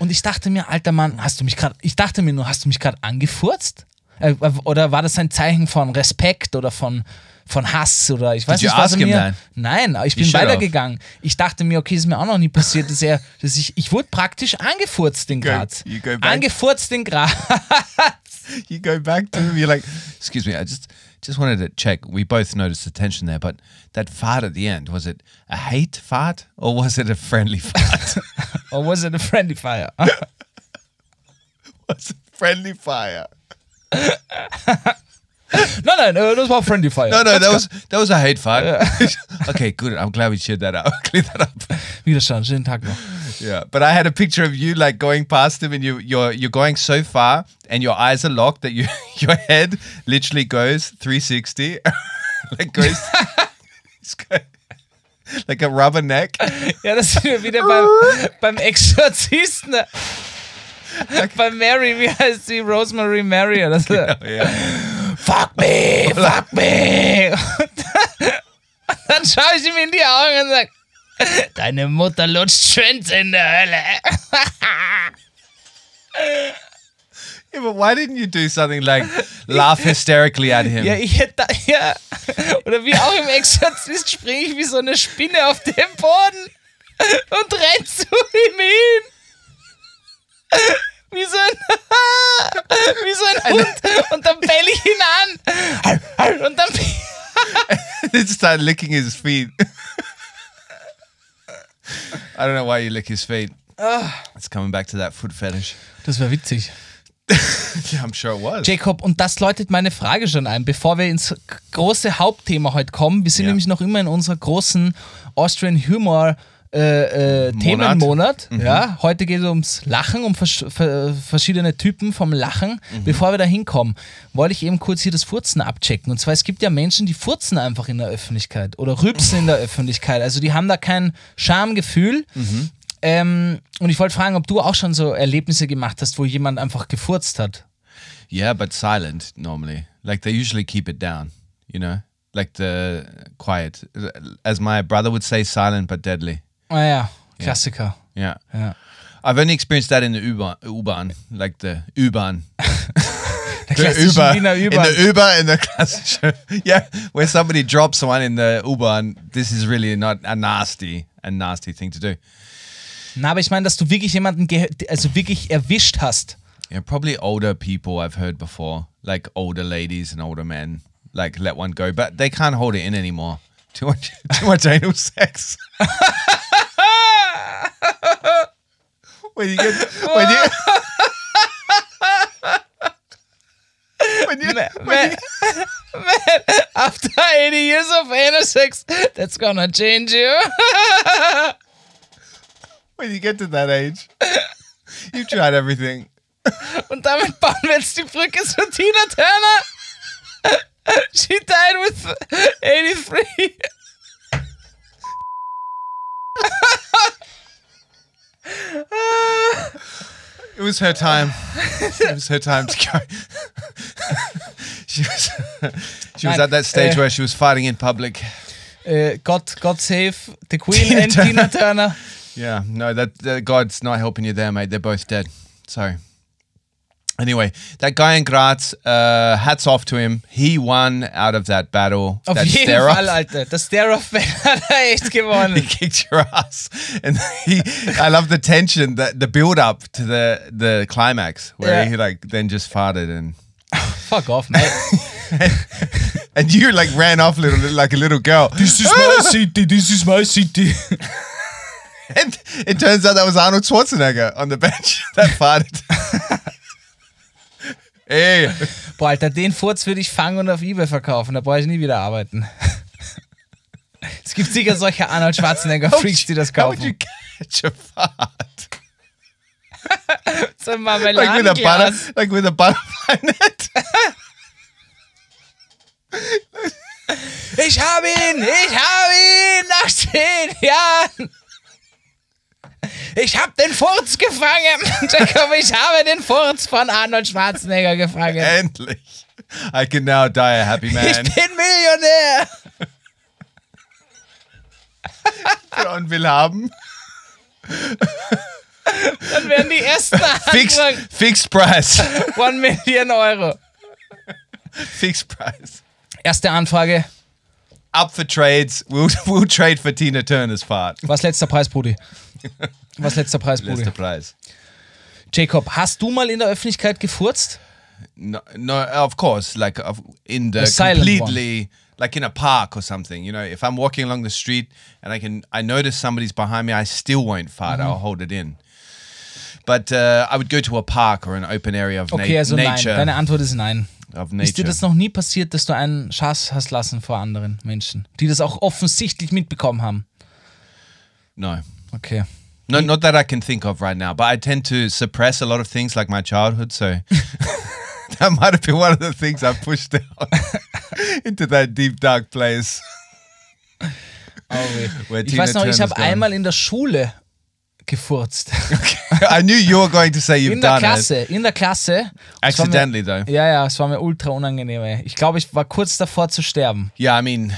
Und ich dachte mir, alter Mann, hast du mich gerade, ich dachte mir nur, hast du mich gerade angefurzt? Äh, Oder war das ein Zeichen von Respekt oder von, von Hass oder ich weiß Did nicht, was er mir. Nein, aber ich bin have. weitergegangen. Ich dachte mir, okay, ist mir auch noch nie passiert, dass er, dass ich, ich wurde praktisch angefurzt in Graz. Angefurzt in Graz. you go back to him. You're like, excuse me, I just just wanted to check. We both noticed the tension there, but that fart at the end was it a hate fart or was it a friendly fart? Or was it a friendly fire? was it friendly fire? Nein, no. äh, was war friendly fire. No, no, that was that was a hate fart. okay, good. I'm glad we shared that out. Clear that up. Widerstand, schönen Tag noch. Yeah, but I had a picture of you like going past him, and you you're you're going so far, and your eyes are locked that you your head literally goes 360, like goes, like a rubber neck. Ja, das sind wir wieder beim, beim Exorzisten. Bei Mary, wie heißt sie? Rosemary Mary oder so. Yeah. Fuck me, fuck me. Und dann schaue ich ihm in die Augen und sage, deine Mutter lutscht Schwänze in der Hölle. Yeah, but why didn't you do something like laugh hysterically at him? Ja, ich hätte, ja. Oder wie auch im Exorzist springe ich wie so eine Spinne auf den Boden und renn zu ihm hin. Wie so ein, wie so ein Hund und dann bell ich ihn an und dann He started licking his feet. I don't know why you lick his feet. It's coming back to that foot fetish. Das wäre witzig. Yeah, I'm sure it was. Jacob, und das läutet meine Frage schon ein, bevor wir ins große Hauptthema heute kommen. Wir sind Ja. nämlich noch immer in unserer großen Austrian Humor äh, äh, Themenmonat. Ja, heute geht es ums Lachen, um vers ver verschiedene Typen vom Lachen. Bevor wir da hinkommen, wollte ich eben kurz hier das Furzen abchecken. Und zwar, es gibt ja Menschen, die furzen einfach in der Öffentlichkeit oder rübsen in der Öffentlichkeit. Also die haben da kein Schamgefühl. Ähm, und ich wollte fragen, ob du auch schon so Erlebnisse gemacht hast, wo jemand einfach gefurzt hat. Yeah, but silent normally. Like they usually keep it down, you know? Like the quiet. As my brother would say, silent but deadly. Ah ja, Klassiker. Yeah. Ja. I've only experienced that in the U-Bahn, U-Bahn like the U-Bahn. Der klassische Wiener In Über. the Uber, in the classic, yeah, where somebody drops one in the U-Bahn, this is really not a nasty, a nasty thing to do. Na, aber ich meine, dass du wirklich jemanden, also wirklich erwischt hast. Yeah, probably older people I've heard before, like older ladies and older men, like let one go, but they can't hold it in anymore. Too much, too much anal sex. when you get, when you, when you, man, when you, After 80 years of anal sex, that's gonna change you. when you get to that age, you've tried everything. Und damit bauen wir jetzt die Brücke zu Tina Turner. She died with 83. It was her time. it was her time to go. she was, she was at that stage äh, where she was fighting in public. Äh, God, God save the Queen Tina and Turner. Tina Turner. Yeah, no, that, that God's not helping you there, mate. They're both dead. Sorry. Anyway, that guy in Graz, uh, hats off to him. He won out of that battle. Auf that jeden stare-off. Fall, Alter. Das Stare-Off hat er echt He kicked your ass, and he. I love the tension, the the build up to the the climax where Yeah. he like then just farted and Fuck off, mate. and you like ran off little like a little girl. This is my city, this is my city. And it turns out that was Arnold Schwarzenegger on the bench that farted. Hey, Boah, Alter, den Furz würde ich fangen und auf Ebay verkaufen. Da brauche ich nie wieder arbeiten. Es gibt sicher solche Arnold Schwarzenegger-Freaks, die das how would you kaufen. catch a fart? So ein Like with a butter, Marmeladenglas. like with a butterfly net. Ich habe ihn! Ich habe ihn! Nach zehn Jahren! Ich habe den Furz gefangen! Jacob, ich habe den Furz von Arnold Schwarzenegger gefangen. Endlich. I can now die a happy Ich man. bin Millionär! Und will haben. Dann werden die ersten Fixed, fixed price. 1 Million Euro. fixed price. Erste Anfrage. Up for trades. We'll, we'll trade for Tina Turner's fart. Was letzter Preis, Brudi? Was letzter Preis, Brudi? Letzter Preis. Jacob, hast du mal in der Öffentlichkeit gefurzt? No, no, of course, like of- in the A silent completely, like in a park or something. You know, if I'm walking along the street and I can, I notice somebody's behind me, I still won't fart. Mm-hmm. I'll hold it in. But uh, I would go to a park or an open area of na- Okay, also nein. nature. Deine Antwort ist nein. Ist dir das noch nie passiert, dass du einen Schaß hast lassen vor anderen Menschen, die das auch offensichtlich mitbekommen haben? no. Okay. No, not that I can think of right now, but I tend to suppress a lot of things like my childhood. So that might have been one of the things I pushed down into that deep, dark place. Where Ich weiß noch, ich habe einmal in der Schule gefurzt. I knew you were going to say you've In der done Klasse, in der Klasse. War mir- Accidentally, though. Ja, ja, es war mir ultra unangenehm. Ey. Ich glaube, ich war kurz davor zu sterben. it. Yeah, I mean,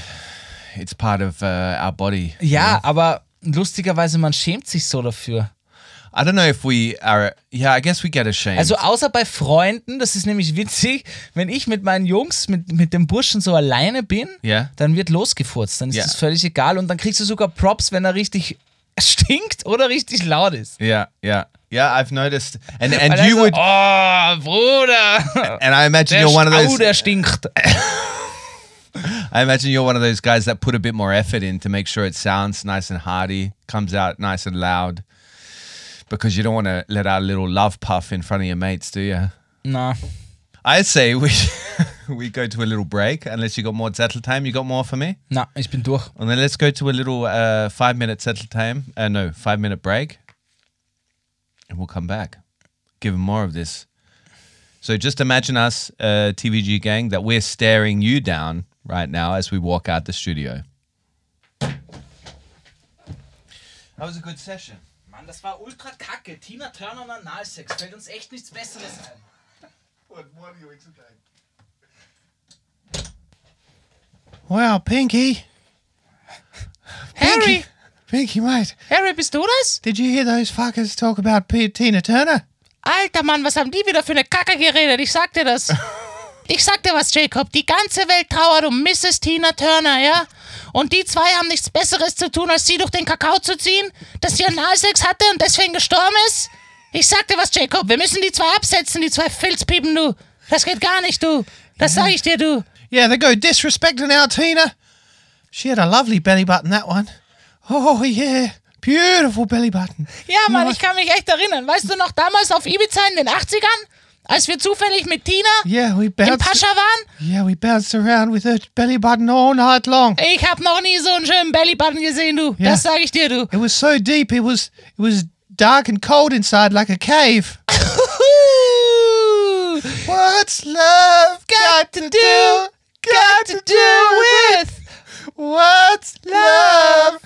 it's part of uh, our body. Ja, aber lustigerweise, man schämt sich so dafür. I don't know if we are. Yeah, I guess we get ashamed. Also außer bei Freunden, das ist nämlich witzig, wenn ich mit meinen Jungs, mit, mit dem Burschen so alleine bin, Ja. dann wird losgefurzt. Dann ist Ja. das völlig egal und dann kriegst du sogar Props, wenn er richtig stinkt oder richtig laut ist. yeah, yeah. Yeah, I've noticed. And and you so, would Oh, Bruder. and I imagine Der you're one of those der stinkt. I imagine you're one of those guys that put a bit more effort in to make sure it sounds nice and hearty, comes out nice and loud. Because you don't want to let out a little love puff in front of your mates, do you? No. I say we we go to a little break unless you got more settle time. You got more for me? na, ich bin durch. And then let's go to a little uh, five minute settle time. Uh, no, five minute break. And we'll come back. Give 'em more of this. So just imagine us, uh, TVG gang, that we're staring you down right now as we walk out the studio. That was a good session. Mann, das war ultra kacke. Tina Turner und Analsex. Fällt uns echt nichts Besseres ein. Wow, Pinky. Harry, Pinky, mate. Harry, bist du das? Did you hear those fuckers talk about P- Tina Turner? Alter Mann, was haben die wieder für eine Kacke geredet? Ich sag dir das. Ich sag dir was, Jacob. Die ganze Welt trauert um Mrs. Tina Turner, ja? Und die zwei haben nichts Besseres zu tun, als sie durch den Kakao zu ziehen, dass sie Analsex hatte und deswegen gestorben ist? Ich sag dir was, Jacob. Wir müssen die zwei absetzen, die zwei Filzpiepen, du. Das geht gar nicht, du. Das sag ich dir, du. Yeah, they go disrespecting our Tina. She had a lovely belly button, that one. Oh, yeah. Beautiful belly button. Ja, Mann, ich kann mich echt erinnern. Weißt du noch, damals auf Ibiza in den 80ern? Als wir zufällig mit Tina Yeah, we im bounced. Pascha waren? Yeah, we bounced around with her belly button all night long. Ich hab noch nie so einen schönen Bellybutton gesehen, du. Ja. Das sag ich dir, du. It was so deep. It was it was dark and cold inside, like a cave. What's love got to do? Got to do with what's love?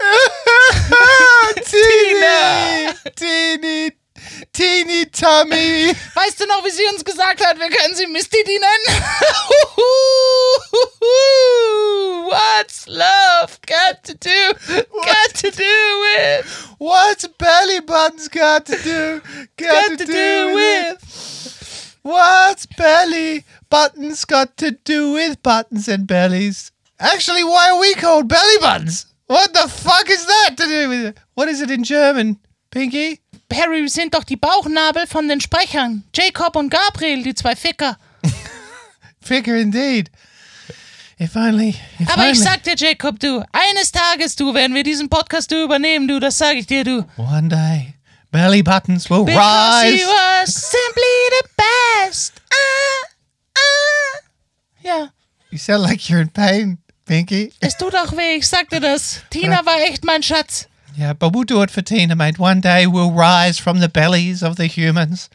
Tina, teeny, teeny tummy. Weißt du noch, wie sie uns gesagt hat, wir können sie Miss Titi nennen? What's love got to do? Got to do with? What's belly buttons got to do? Got, to, do, with? What's belly buttons got to do with buttons and bellies? Actually, why are we called belly buttons? What the fuck is that to do with it? What is it in German, Pinky? Harry sind doch die Bauchnabel von den Sprechern. Jacob und Gabriel, die zwei Ficker. Figure indeed. If only. If Aber only. ich sag dir, Jacob, du, eines Tages, du, werden wir diesen Podcast du übernehmen, du, das sag ich dir, du. One day, belly buttons will Because rise. you are simply the best. Ah, ah. Ja, You sound like you're in pain, Pinky. es tut auch weh, ich sag dir das. Tina war echt mein Schatz. Yeah, but we'll do it for Tina, mate. One day we'll rise from the bellies of the humans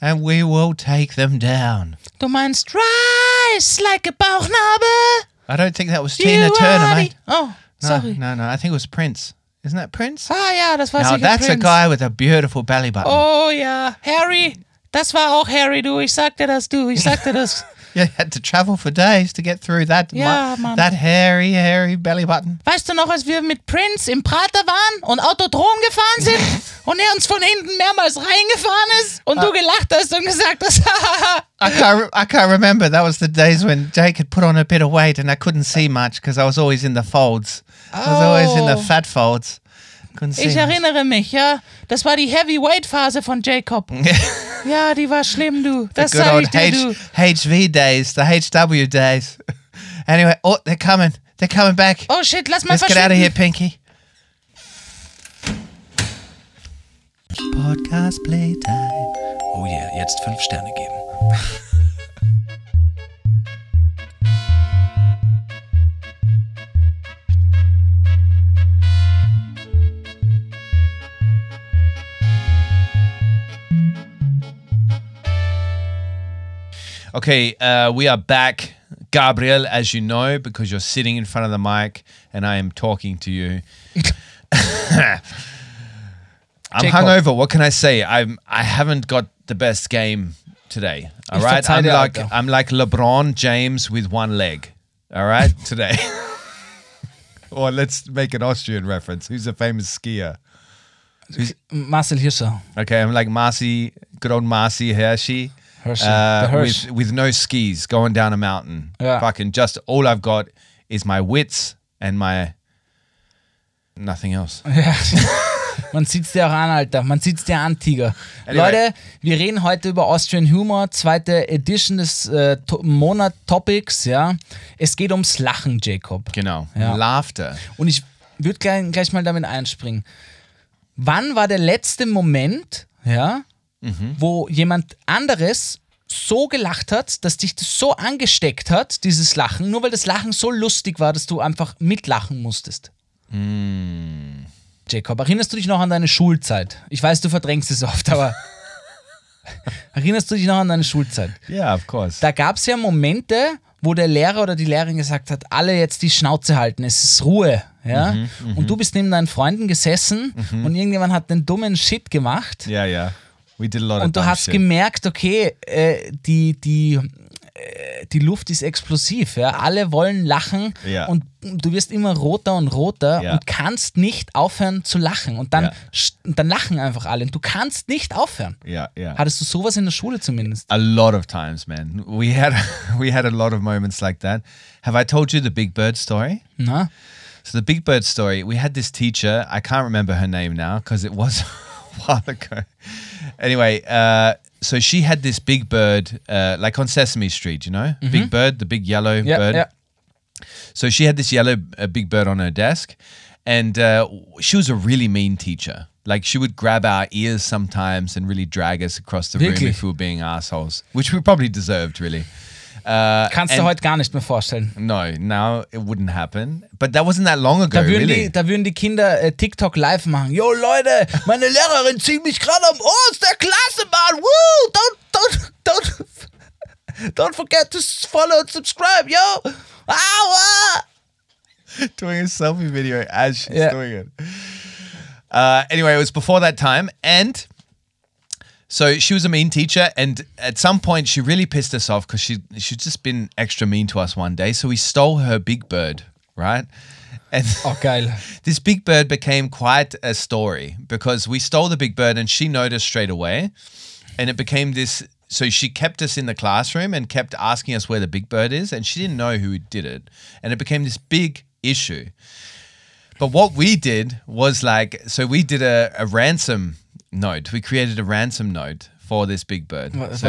and we will take them down. Du meinst rise like a Bauchnabel? I don't think that was Tina Turner, mate. Oh, No, sorry. no, no. I think it was Prince. Isn't that Prince? Ah ja, das war Now sicher that's a guy with a beautiful belly button. Oh ja, Harry. Das war auch Harry, du. Ich sag dir das, du. Ich sag dir das. Yeah, you had to travel for days to get through that Ja, Mann. that hairy, hairy belly button. Weißt du noch, als wir mit Prince im Prater waren und Autodrom gefahren sind und er uns von hinten mehrmals reingefahren ist und du gelacht hast und gesagt hast. I can't, I can't remember. That was the days when Jake had put on a bit of weight and I couldn't see much because I was always in the folds. I was always in the Oh. fat folds. Ich erinnere mich, ja. Das war die Heavyweight-Phase von Jacob. Ja, die war schlimm, du. Das Good sag old ich dir, du. H- HV days, the HW days. anyway, oh, they're coming. They're coming back. Oh shit, lass mal Let's get out of here, Pinky. Podcast Playtime. Oh yeah, jetzt fünf Sterne geben. Okay, uh, we are back. Gabriel, as you know, because you're sitting in front of the mic and I am talking to you. I'm hungover. What can I say? I'm. I haven't got the best game today. All right, I'm like. I'm like LeBron James with one leg. All right, today. or let's make an Austrian reference. Who's a famous skier? Marcel Hirscher. Okay, I'm like Marcy, good old Marcy Hershey. Hershey, Uh, Hirsch. with with no skis going down a mountain. Yeah. Fucking just all I've got is my wits and my nothing else. Ja. Man sieht's dir auch an, Alter. Man sieht's dir an, Tiger. Anyway. Leute, wir reden heute über Austrian Humor, zweite Edition des äh, To- Monat-Topics, ja. Es geht ums Lachen, Jacob. Genau. Ja. Laughter. Und ich würde gleich, gleich mal damit einspringen. Wann war der letzte Moment, ja, wo jemand anderes so gelacht hat, dass dich das so angesteckt hat, dieses Lachen, nur weil das Lachen so lustig war, dass du einfach mitlachen musstest? Jacob, erinnerst du dich noch an deine Schulzeit? Ich weiß, du verdrängst es oft, aber erinnerst du dich noch an deine Schulzeit? Yeah, of course. Da gab es ja Momente, wo der Lehrer oder die Lehrerin gesagt hat, alle jetzt die Schnauze halten, es ist Ruhe. Ja? Mhm, und du bist neben deinen Freunden gesessen und irgendjemand hat den dummen Shit gemacht yeah, yeah. We did a lot und du hast shit. gemerkt, okay, äh, die, die, äh, die Luft ist explosiv. Ja? Alle wollen lachen Ja. und du wirst immer roter und roter Ja. und kannst nicht aufhören zu lachen. Und dann, und dann lachen einfach alle und du kannst nicht aufhören. Yeah, yeah. Hattest du sowas in der Schule zumindest? A lot of times, man. We had we had a lot of moments like that. Have I told you the Big Bird story? Na? So the Big Bird story, we had this teacher. I can't remember her name now because it was a while ago. Anyway, uh, so she had this big bird, uh, like on Sesame Street, you know, big bird, the big yellow Ja, bird. ja. So she had this yellow uh, big bird on her desk, and uh, she was a really mean teacher. Like she would grab our ears sometimes and really drag us across the room if we were being assholes, which we probably deserved, really. Uh, Kannst du heute gar nicht mehr vorstellen. No, now it wouldn't happen. But that wasn't that long ago, Da würden, really. die, da würden die Kinder äh, TikTok live machen. Yo Leute, meine Lehrerin zieht mich gerade am Ohr aus der Klasse, Mann. Woo! Don't, don't, don't, don't forget to follow and subscribe, yo. Aua! doing a selfie video as she's Yeah. doing it. Uh, anyway, it was before that time, and so she was a mean teacher, and at some point she really pissed us off because she she'd just been extra mean to us one day. So we stole her big bird, right? And Oh, geil. this big bird became quite a story because we stole the big bird and she noticed straight away. And it became this. So she kept us in the classroom and kept asking us where the big bird is. And she didn't know who did it. And it became this big issue. But what we did was like, so we did a, a ransom note. We created a ransom note for this big bird. Wa- So?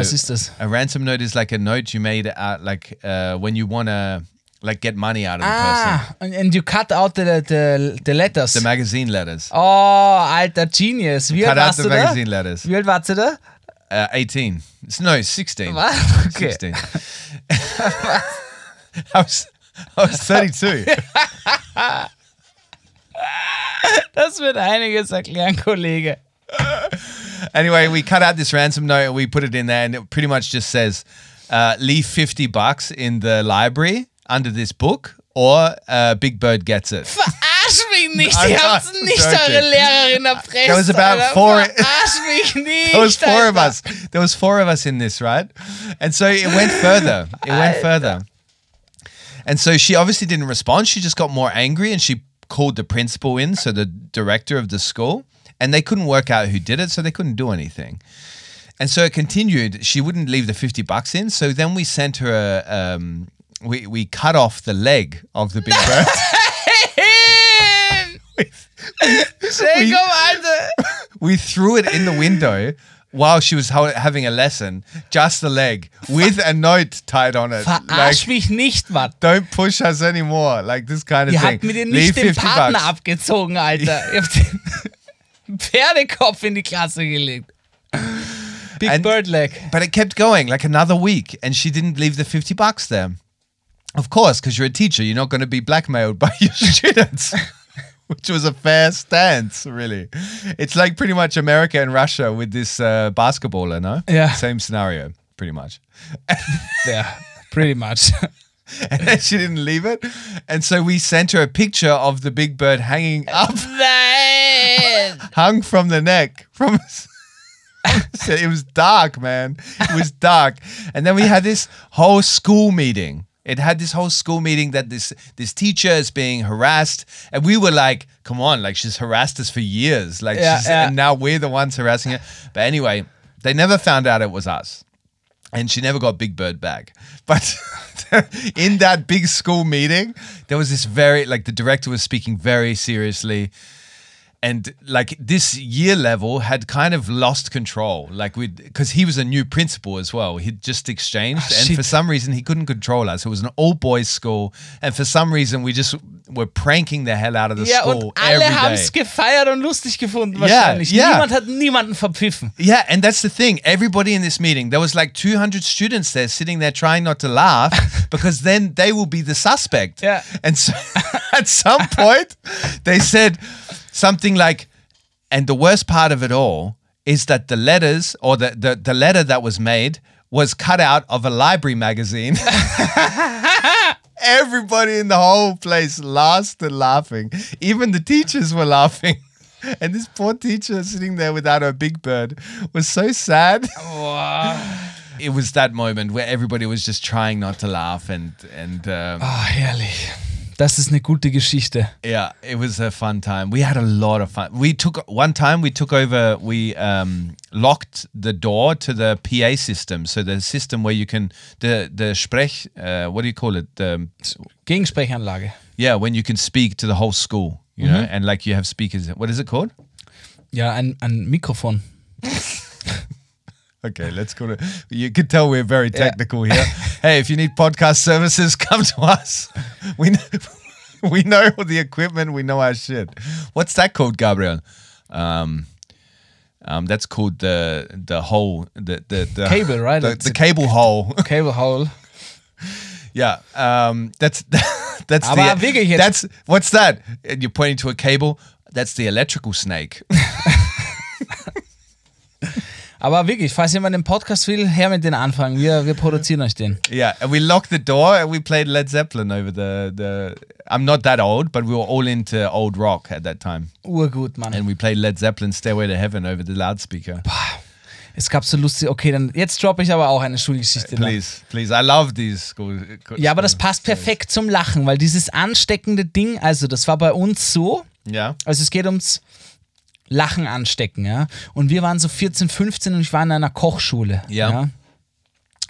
A ransom note is like a note you made out, like uh, when you want to like get money out of the person. Ah, and, and you cut out the, the, the letters. The magazine letters. oh, alter Genius. Wie Cut out the da? magazine letters. Wie alt warst du da? Uh, 18. S- No, 16. Was? Okay. 16. I was, I was 32. Das wird einiges erklären, Kollege. anyway, we cut out this ransom note and we put it in there, and it pretty much just says, uh, leave 50 bucks in the library under this book, or uh, Big Bird gets it. Verarsch mich nicht, ihr not habt nicht eure Lehrerin erpresst. There was about Alter. four- Verarsch mich nicht. There was four of us. There was four of us in this, right? And so it went further. It went further. And so she obviously didn't respond. She just got more angry and she called the principal in, so the director of the school, and they couldn't work out who did it, so they couldn't do anything. And so it continued. She wouldn't leave the 50 bucks in. So then we sent her a, um, we, we cut off the leg of the big bird. Alter. we threw it in the window while she was ho- having a lesson, just the leg, with a note tied on it. Verarsch Like, mich nicht, Mann. don't push us anymore. Like this kind of Ihr thing. habt mir den Leave nicht den 50 Partner bucks. abgezogen, Alter. Ihr habt den Pferdekopf in die Klasse gelegt. Big And- Bird Leg. But it kept going like another week, and she didn't leave the 50 bucks there. Of course, because you're a teacher, you're not going to be blackmailed by your students. Which was a fair stance, really. It's like pretty much America and Russia with this uh, basketballer, no? Yeah. Same scenario, pretty much. Yeah, pretty much. and then she didn't leave it. And so we sent her a picture of the big bird hanging up, hung from the neck. From it was dark, man. It was dark. And then we had this whole school meeting. It had this whole school meeting that this this teacher is being harassed, and we were like, "Come on, like she's harassed us for years, like, Yeah, she's, yeah. and now we're the ones harassing her." But anyway, they never found out it was us, and she never got Big Bird back. But in that big school meeting, there was this very like the director was speaking very seriously, and like this year level had kind of lost control like we because he was a new principal as well he'd just exchanged Ah, and for some reason he couldn't control us it was an all boys school and for some reason we just were pranking the hell out of the Ja, school und alle every haben day es gefeiert und lustig gefunden, wahrscheinlich. ja. Niemand hat niemanden verpfiffen. Yeah, and that's the thing. Everybody in this meeting, there was like 200 students there sitting there trying not to laugh because then they will be the suspect. Yeah. And so at some point, they said something like, and the worst part of it all is that the letters or the, the, the letter that was made was cut out of a library magazine. Everybody in the whole place lost and laughing. Even the teachers were laughing. And this poor teacher sitting there without her big bird was so sad. It was that moment where everybody was just trying not to laugh and and um, herrlich. Das ist eine gute Geschichte. yeah, it was a fun time. We had a lot of fun. We took one time we took over. We um, locked the door to the PA system, so the system where you can the the Sprech. Uh, what do you call it? The Gegensprechanlage. yeah, when you can speak to the whole school, you know, and like you have speakers. What is it called? Ja, ein, ein Mikrofon. Okay, let's go to. You can tell we're very technical here. hey, if you need podcast services, come to us. We know, we know the equipment. We know our shit. What's that called, Gabriel? Um, um, that's called the the hole the the, the Cable, right? The, the cable hole. Cable hole. yeah. Um, that's that's Aber the wirklich jetzt- that's what's that? And you're pointing to a cable. That's the electrical snake. Aber wirklich, falls jemand den Podcast will, her mit den Anfragen. Wir, wir produzieren euch den. Yeah, and we locked the door and we played Led Zeppelin over the the. I'm not that old, but we were all into old rock at that time, Urgut, Mann. and we played Led Zeppelin "Stairway to Heaven" over the loudspeaker. Es gab so lustig. Okay, dann jetzt droppe ich aber auch eine Schulgeschichte. noch. Please, please, I love these school. Ja, aber das passt perfekt zum Lachen, weil dieses ansteckende Ding, also das war bei uns so, Yeah, also es geht ums Lachen anstecken, ja. Und wir waren so 14, 15 und ich war in einer Kochschule. Ja.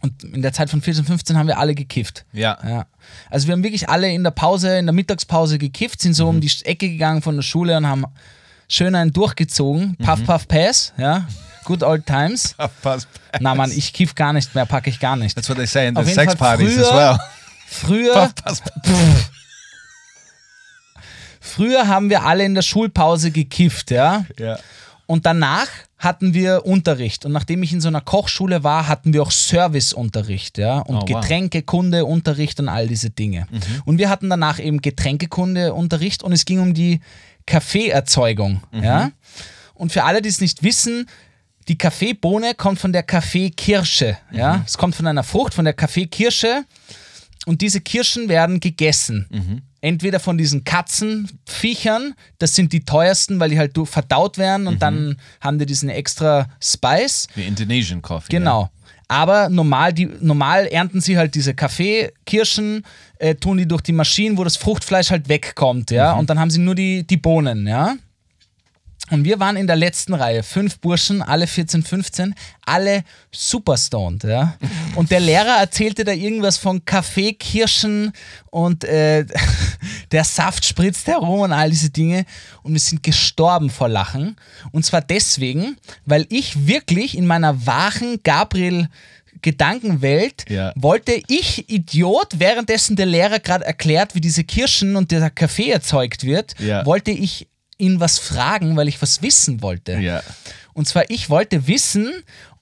Und in der Zeit von 14, 15 haben wir alle gekifft. yeah, Ja. Also wir haben wirklich alle in der Pause, in der Mittagspause gekifft, sind so Mhm. um die Ecke gegangen von der Schule und haben schön einen durchgezogen. Mhm. Puff, puff, pass, ja. Good old times. Pass- Na Mann, ich kiff gar nicht mehr, packe ich gar nicht. That's what they say in the sex parties as früher- well. Früher, Pass- früher haben wir alle in der Schulpause gekifft, ja. Yeah, Und danach hatten wir Unterricht. Und nachdem ich in so einer Kochschule war, hatten wir auch Serviceunterricht, ja. Und Oh, wow. Getränkekunde, Unterricht und all diese Dinge. Und wir hatten danach eben Getränkekunde, Unterricht und es ging um die Kaffeeerzeugung, ja. Und für alle, die es nicht wissen, die Kaffeebohne kommt von der Kaffeekirsche, ja. Es kommt von einer Frucht, von der Kaffeekirsche. Und diese Kirschen werden gegessen. Entweder von diesen Katzenviechern, das sind die teuersten, weil die halt verdaut werden und dann haben die diesen extra Spice. the Indonesian coffee. Genau. Aber normal, die, normal ernten sie halt diese Kaffeekirschen, äh, tun die durch die Maschinen, wo das Fruchtfleisch halt wegkommt, ja. Und dann haben sie nur die, die Bohnen, ja. Und wir waren in der letzten Reihe, fünf Burschen, alle 14, 15, alle super stoned, ja. Und der Lehrer erzählte da irgendwas von Kaffee, Kirschen und äh, der Saft spritzt herum und all diese Dinge. Und wir sind gestorben vor Lachen. Und zwar deswegen, weil ich wirklich in meiner wachen Gabriel Gedankenwelt Ja. wollte ich, Idiot, währenddessen der Lehrer gerade erklärt, wie diese Kirschen und der Kaffee erzeugt wird, Ja. wollte ich ihn was fragen, weil ich was wissen wollte. Ja. Und zwar, ich wollte wissen,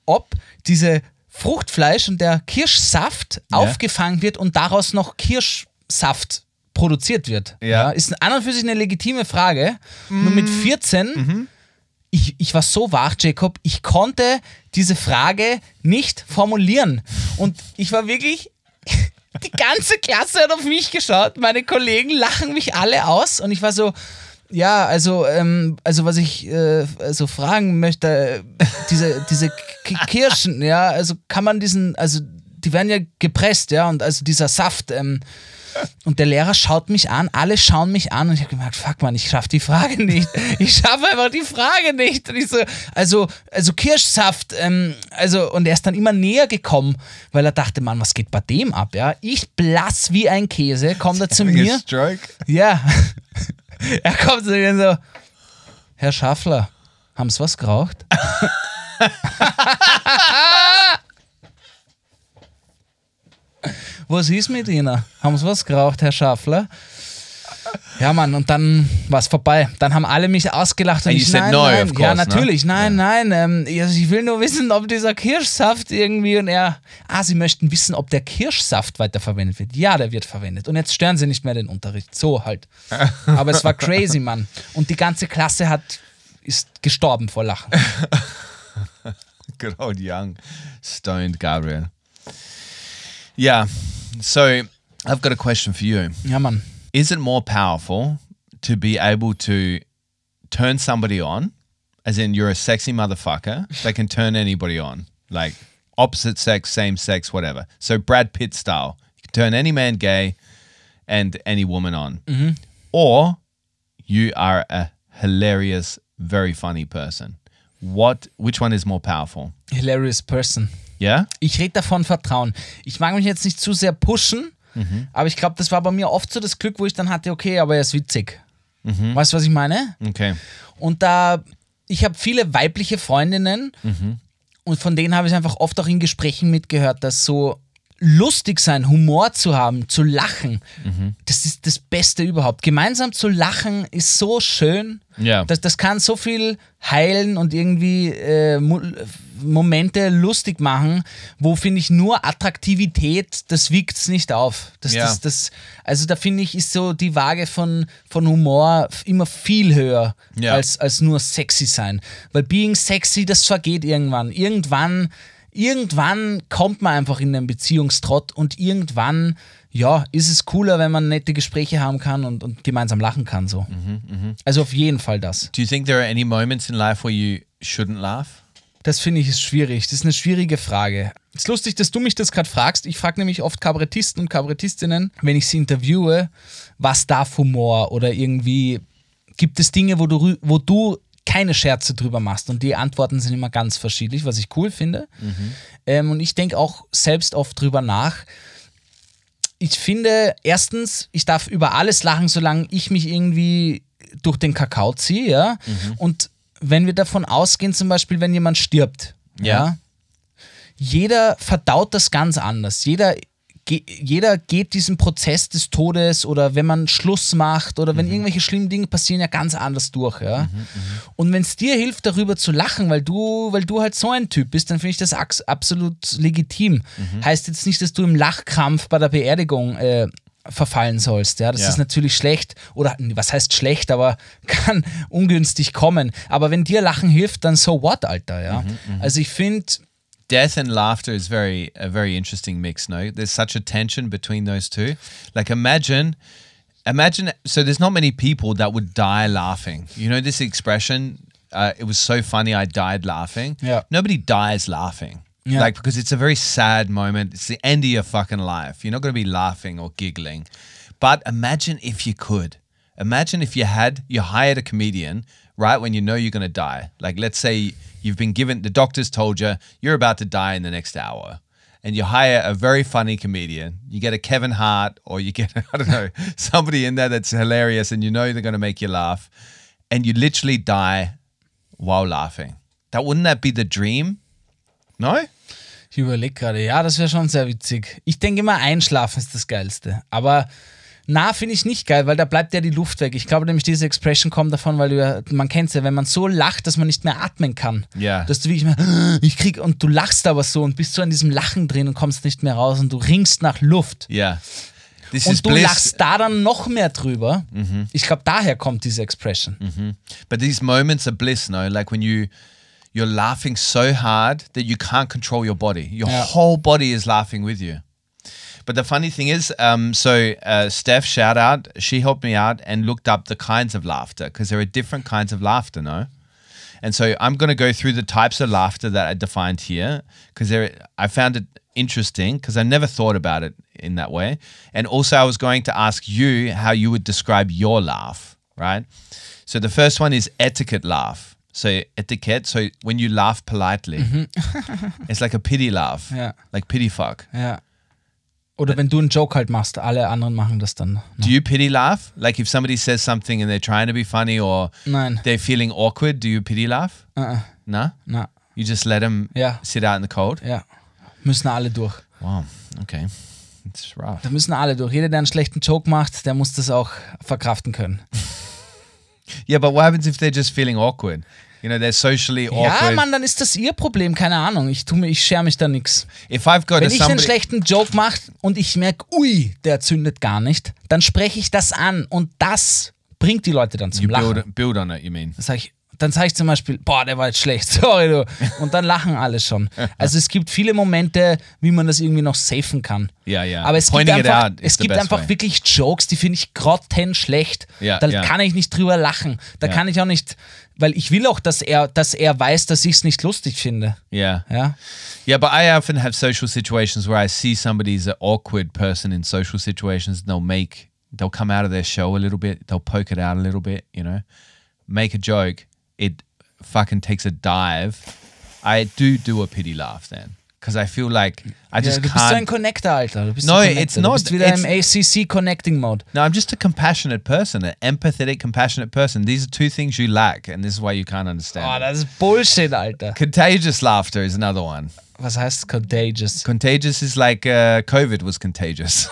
ob diese Fruchtfleisch und der Kirschsaft aufgefangen wird und daraus noch Kirschsaft produziert wird. Ja. ist an und für sich eine legitime Frage. Nur mit 14, ich, ich war so wach, Jacob, ich konnte diese Frage nicht formulieren. Und ich war wirklich. Die ganze Klasse hat auf mich geschaut, meine Kollegen lachen mich alle aus und ich war so, ja, also, ähm, also was ich äh, also fragen möchte, äh, diese, diese K Kirschen, ja, also kann man diesen, also die werden ja gepresst, ja, und also dieser Saft, ähm, und der Lehrer schaut mich an, alle schauen mich an und ich habe gemerkt, fuck man, ich schaffe die Frage nicht. Ich schaffe einfach die Frage nicht. Und ich so, also, also Kirschsaft, ähm, also, und er ist dann immer näher gekommen, weil er dachte, Mann, was geht bei dem ab, ja? Ich blass wie ein Käse, kommt er zu mir. stroke. Ja. er kommt zu mir so, Herr Schaffler, haben Sie was geraucht? was ist mit Ihnen? Haben Sie was geraucht, Herr Schaffler? Ja, Mann, und dann war es vorbei. Dann haben alle mich ausgelacht und ich, said nein, no, nein. course, ja, no? natürlich, nein, nein. Ähm, also ich will nur wissen, ob dieser Kirschsaft irgendwie und er, ah, Sie möchten wissen, ob der Kirschsaft weiterverwendet wird. Ja, der wird verwendet. Und jetzt stören Sie nicht mehr den Unterricht. So halt. Aber es war crazy, Mann. Und die ganze Klasse hat, ist gestorben vor Lachen. Good old young stoned Gabriel. Yeah. So I've got a question for you. Ja, Mann. Is it more powerful to be able to turn somebody on, as in you're a sexy motherfucker that can turn anybody on, like opposite sex, same sex, whatever? So Brad Pitt style, you can turn any man gay and any woman on, mm-hmm. or you are a hilarious, very funny person. What? Which one is more powerful? Hilarious person. Yeah. Ich rede davon Vertrauen. Ich mag mich jetzt nicht zu sehr pushen, aber ich glaube, das war bei mir oft so das Glück, wo ich dann hatte, okay, aber er ist witzig. Weißt du, was ich meine? Okay. Und da, ich habe viele weibliche Freundinnen und von denen habe ich einfach oft auch in Gesprächen mitgehört, dass so lustig sein, Humor zu haben, zu lachen, das ist das Beste überhaupt. Gemeinsam zu lachen ist so schön. Ja. Das, das kann so viel heilen und irgendwie äh, Mo Momente lustig machen, wo finde ich nur Attraktivität, das wiegt es nicht auf. Das, Ja. das, das, also da finde ich, ist so die Waage von, von Humor immer viel höher Ja. als, als nur sexy sein. Weil being sexy, das vergeht irgendwann. Irgendwann, irgendwann kommt man einfach in einen Beziehungstrott und irgendwann, ja, ist es cooler, wenn man nette Gespräche haben kann und, und gemeinsam lachen kann. So. Also auf jeden Fall das. Do you think there are any moments in life where you shouldn't laugh? Das finde ich ist schwierig. Das ist eine schwierige Frage. Es ist lustig, dass du mich das gerade fragst. Ich frage nämlich oft Kabarettisten und Kabarettistinnen, wenn ich sie interviewe, was darf Humor oder irgendwie gibt es Dinge, wo du, wo du keine Scherze drüber machst und die Antworten sind immer ganz verschiedentlich, was ich cool finde. Ähm, und ich denke auch selbst oft drüber nach. Ich finde, erstens, ich darf über alles lachen, solange ich mich irgendwie durch den Kakao ziehe, ja. Und wenn wir davon ausgehen, zum Beispiel, wenn jemand stirbt, Ja. ja, jeder verdaut das ganz anders. Jeder, ge jeder geht diesen Prozess des Todes oder wenn man Schluss macht oder wenn irgendwelche schlimmen Dinge passieren, ja ganz anders durch. Ja? Und wenn es dir hilft, darüber zu lachen, weil du, weil du halt so ein Typ bist, dann finde ich das absolut legitim. Heißt jetzt nicht, dass du im Lachkrampf bei der Beerdigung äh, verfallen sollst. Ja, das Ja. ist natürlich schlecht oder was heißt schlecht, aber kann ungünstig kommen. Aber wenn dir Lachen hilft, dann so what, Alter. Ja, also ich finde death and laughter is very a very interesting mix no there's such a tension between those two. Like imagine imagine so there's not many people that would die laughing. You know this expression? Uh, it was so funny i died laughing. Yeah. nobody dies laughing. Yeah. like because it's a very sad moment. It's the end of your fucking life. You're not going to be laughing or giggling. But imagine if you could. Imagine if you had you hired a comedian right when you know you're going to die. Like let's say you've been given the doctors told you you're about to die in the next hour. And you hire a very funny comedian. You get a kevin hart or you get i don't know somebody in there that's hilarious and you know they're going to make you laugh. And you literally die while laughing. That wouldn't that be the dream? No? Ich überlege gerade, ja, das wäre schon sehr witzig. Ich denke immer, einschlafen ist das Geilste. Aber na, finde ich nicht geil, weil da bleibt ja die Luft weg. Ich glaube nämlich, diese Expression kommt davon, weil du ja, man kennt es ja, wenn man so lacht, dass man nicht mehr atmen kann. Ja. Dass du wirklich mehr, ich krieg, und du lachst aber so und bist so in diesem Lachen drin und kommst nicht mehr raus und du ringst nach Luft. yeah this is Und du bliss lachst da dann noch mehr drüber. Ich glaube, daher kommt diese Expression. But these moments of bliss, no, like when you you're laughing so hard that you can't control your body. Your Yeah. whole body is laughing with you. But the funny thing is, um, so uh, Steph, shout out, she helped me out and looked up the kinds of laughter because there are different kinds of laughter, no? And so I'm going to go through the types of laughter that I defined here because I found it interesting because I never thought about it in that way. And also, I was going to ask you how you would describe your laugh, right? So the first one is etiquette laugh. So etiquette, so when you laugh politely, it's like a pity laugh, Yeah. like pity fuck. Ja. Oder wenn du einen Joke halt machst, alle anderen machen das dann. Do you pity laugh? Like if somebody says something and they're trying to be funny or Nein. they're feeling awkward, do you pity laugh? Uh-uh. No? Na, You just let them Ja. sit out in the cold? ja. Müssen alle durch. Wow. Okay. It's rough. Da müssen alle durch. Jeder, der einen schlechten Joke macht, der muss das auch verkraften können. Yeah, but what happens if they're just feeling awkward? You know, they're socially Ja, awkward. Mann, dann ist das ihr Problem, keine Ahnung. Ich, tu mir, ich scher mich da nix. if I've got Wenn ich einen schlechten Joke mache und ich merke, ui, der zündet gar nicht, dann spreche ich das an und das bringt die Leute dann zum you Lachen. build build on it. You mean? Dann sag ich, dann sage ich zum Beispiel, boah, der war jetzt schlecht, sorry du. Und dann lachen alle schon. Also es gibt viele Momente, wie man das irgendwie noch safen kann. Ja, ja. Aber es Pointing gibt einfach, es gibt einfach way. wirklich Jokes, die finde ich grottenschlecht. Ja, da ja. kann ich nicht drüber lachen. Da Ja. kann ich auch nicht, weil ich will auch, dass er, dass er weiß, dass ich es nicht lustig finde. Yeah. Ja. Yeah, but I often have social situations where I see somebody's an awkward person in social situations. And they'll make, they'll come out of their show a little bit. They'll poke it out a little bit, you know, make a joke. It fucking takes a dive. I do do a pity laugh then. Because I feel like I just du bist so ein can't. Connector, Alter. Du bist No, it's Du not. bist wieder im It's- ACC Connecting Mode. No, I'm just a compassionate person, an empathetic, compassionate person. These are two things you lack, and this is why you can't understand. Oh, it. das ist Bullshit, Alter. Contagious laughter is another one. Was heißt contagious? Contagious is like uh, COVID was contagious.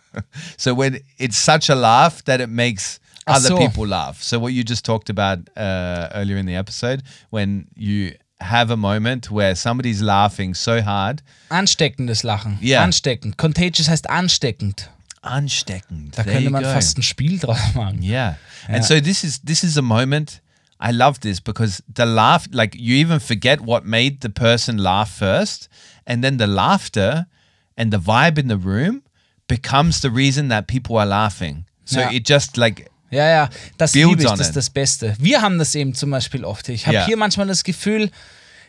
so when it's such a laugh that it makes other so. people laugh. So what you just talked about uh, earlier in the episode, when you have a moment where somebody's laughing so hard, Ansteckendes Lachen. Ja. Ansteckend. Contagious heißt ansteckend. ansteckend. Da There könnte you man go. fast ein Spiel draus machen. Yeah. And so this is this is a moment I love this because the laugh like you even forget what made the person laugh first and then the laughter and the vibe in the room becomes the reason that people are laughing. So Ja. it just like Ja, ja, das liebe ich, das ist das Beste. Wir haben das eben zum Beispiel oft. Ich habe Ja. hier manchmal das Gefühl,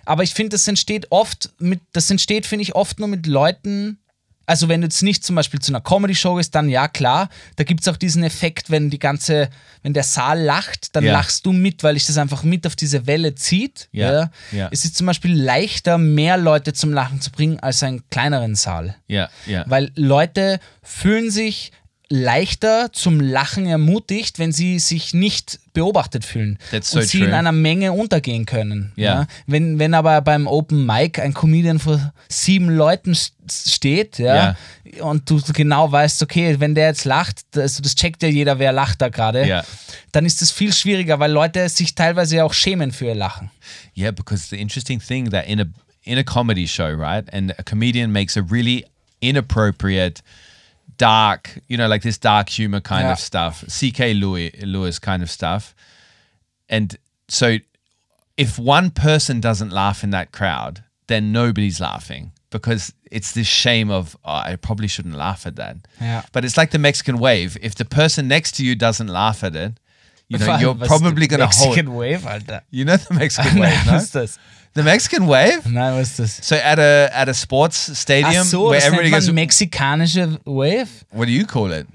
aber ich finde, das entsteht oft mit, das entsteht, finde ich, oft nur mit Leuten. Also wenn du jetzt nicht zum Beispiel zu einer Comedy-Show gehst, dann ja klar, da gibt es auch diesen Effekt, wenn die ganze, wenn der Saal lacht, dann Ja. lachst du mit, weil dich das einfach mit auf diese Welle zieht. Ja. Ja. Es ist zum Beispiel leichter, mehr Leute zum Lachen zu bringen, als einen kleineren Saal. yeah, yeah. Weil Leute fühlen sich leichter zum Lachen ermutigt, wenn sie sich nicht beobachtet fühlen so und sie true. in einer Menge untergehen können. Ja. Wenn, wenn aber beim Open Mic ein Comedian vor sieben Leuten steht ja, und du genau weißt, okay, wenn der jetzt lacht, das, das checkt ja jeder, wer lacht da gerade, Ja. dann ist es viel schwieriger, weil Leute sich teilweise auch schämen für ihr Lachen. Yeah, because the interesting thing that in a in a comedy show, right, and a comedian makes a really inappropriate, dark, you know, like this dark humor kind Yeah. of stuff, C.K. Lewis, Lewis kind of stuff, and so if one person doesn't laugh in that crowd, then nobody's laughing because it's this shame of oh, I probably shouldn't laugh at that. Yeah. But it's like the Mexican wave. If the person next to you doesn't laugh at it, you know, you're probably going to hold. Mexican Wave, You know the Mexican wave, no? das? The Mexican wave? Nein, was ist das? So at a at a sports Ach stadium so, where das nennt everybody man goes, mexikanische Wave? what do you call it?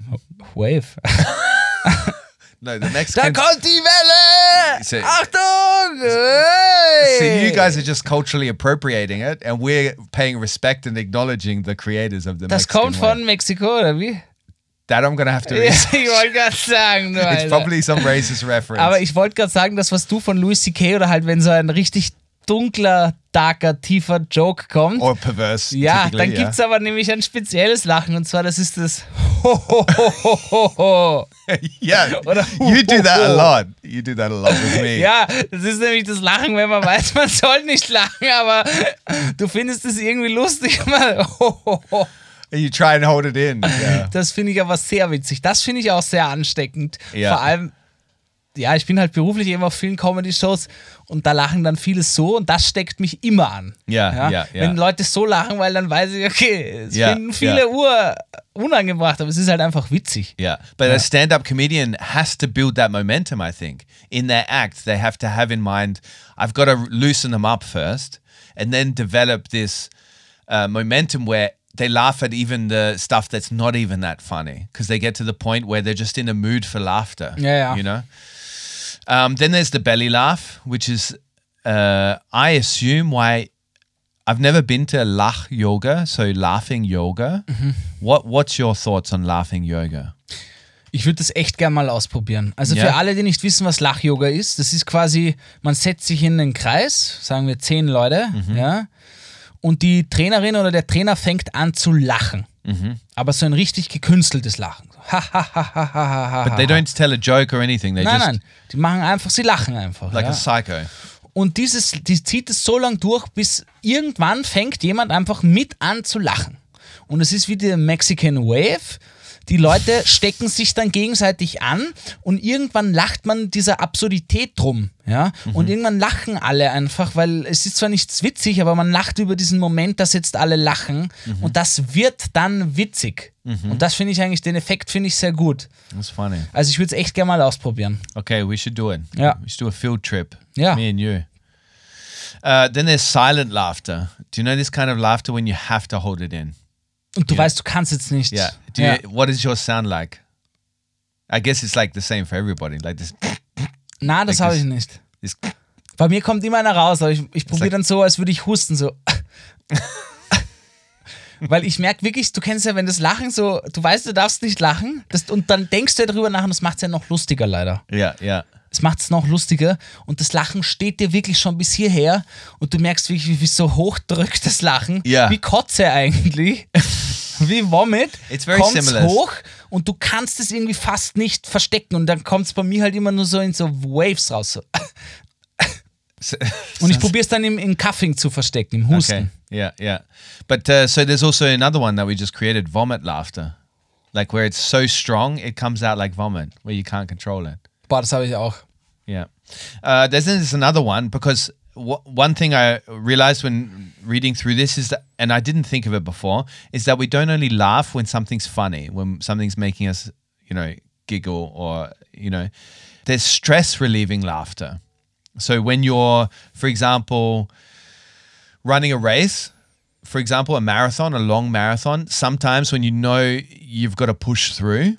Wave. No, the Da Mexican. kommt die Welle! So- Achtung! Hey! See, you guys are just culturally appropriating it, and we're paying respect and acknowledging the creators of the das Mexican kommt von. Mexiko, oder wie? That I'm gonna have to. Research. ich wollte gerade sagen, du It's probably some racist reference. Aber ich wollte gerade sagen, das, was du von Louis C.K. oder halt, wenn so ein richtig dunkler, darker, tiefer Joke kommt. or perverse. ja, dann gibt es aber nämlich ein spezielles Lachen und zwar das ist das Ho, ho, ho, ho, ho, ho. yeah, Oder you do that a lot. You do that a lot with me. Ja, das ist nämlich das Lachen, wenn man weiß, man soll nicht lachen, aber du findest es irgendwie lustig. You try and hold it in. Yeah. Das finde ich aber sehr witzig. Das finde ich auch sehr ansteckend. Ja. Vor allem, ja, ich bin halt beruflich eben auf vielen Comedy-Shows und da lachen dann viele so und das steckt mich immer an. Ja, ja, ja. Wenn Leute so lachen, weil dann weiß ich, okay, es Ja, finden viele ja. Ur unangebracht, aber es ist halt einfach witzig. Yeah, but a stand-up comedian has to build that momentum. I think in their act, they have to have in mind, I've got to loosen them up first, and then develop this uh, momentum where they laugh at even the stuff that's not even that funny because they get to the point where they're just in a mood for laughter. Yeah, yeah. you know. Um, then there's the belly laugh, which is, uh, I assume, why I've never been to Lach Yoga, so laughing yoga. Mhm. What What's your thoughts on laughing yoga? Ich würde das echt gerne mal ausprobieren. Also Ja. für alle, die nicht wissen, was Lach-Yoga ist, das ist quasi, man setzt sich in einen Kreis, sagen wir zehn Leute, Mhm. ja, und die Trainerin oder der Trainer fängt an zu lachen. Mhm. Aber so ein richtig gekünsteltes Lachen. So, Ha, ha, ha, ha, ha, ha, ha. But they don't tell a joke or anything. They Nein, just nein, die machen einfach, sie lachen einfach. like ja. a psycho. Und dieses, die zieht es so lang durch, bis irgendwann fängt jemand einfach mit an zu lachen. Und es ist wie der Mexican Wave. Die Leute stecken sich dann gegenseitig an und irgendwann lacht man dieser Absurdität drum. Ja? Und irgendwann lachen alle einfach, weil es ist zwar nichts witzig, aber man lacht über diesen Moment, dass jetzt alle lachen und das wird dann witzig. Und das finde ich eigentlich, den Effekt finde ich sehr gut. That's funny. Also ich würde es echt gerne mal ausprobieren. Okay, we should do it. Yeah. We should do a field trip. Yeah. Me and you. Uh, then there's silent laughter. Do you know this kind of laughter when you have to hold it in? Und du weißt, du kannst jetzt nicht. Yeah. Do Ja. You, what does yours sound like? I guess it's like the same for everybody. Like this. Na, das Like habe ich nicht. this Bei mir kommt immer einer raus, aber ich, ich probiere like- dann so, als würde ich husten, so. Weil ich merke wirklich, du kennst ja, wenn das Lachen so, du weißt, du darfst nicht lachen, das, und dann denkst du ja drüber nach und das macht es ja noch lustiger leider. yeah, yeah. Es macht es noch lustiger und das Lachen steht dir wirklich schon bis hierher und du merkst wirklich, wie, so hoch drückt das Lachen. Ja. Wie Kotze eigentlich. wie Vomit. Similar. hoch und du kannst es irgendwie fast nicht verstecken und dann kommt es bei mir halt immer nur so in so Waves raus. So. Und ich probiere es dann im, im Cuffing zu verstecken, im Husten. Okay. Yeah, yeah. But uh, so there's also another one that we just created vomit laughter. Like where it's so strong, it comes out like vomit, where you can't control it. Habe ich auch. Yeah. Uh, there's, there's another one because w- one thing I realized when reading through this is that, and I didn't think of it before, is that we don't only laugh when something's funny, when something's making us, you know, giggle or, you know, there's stress relieving laughter. So when you're, for example, running a race, for example, a marathon, a long marathon, sometimes when you know you've got to push through,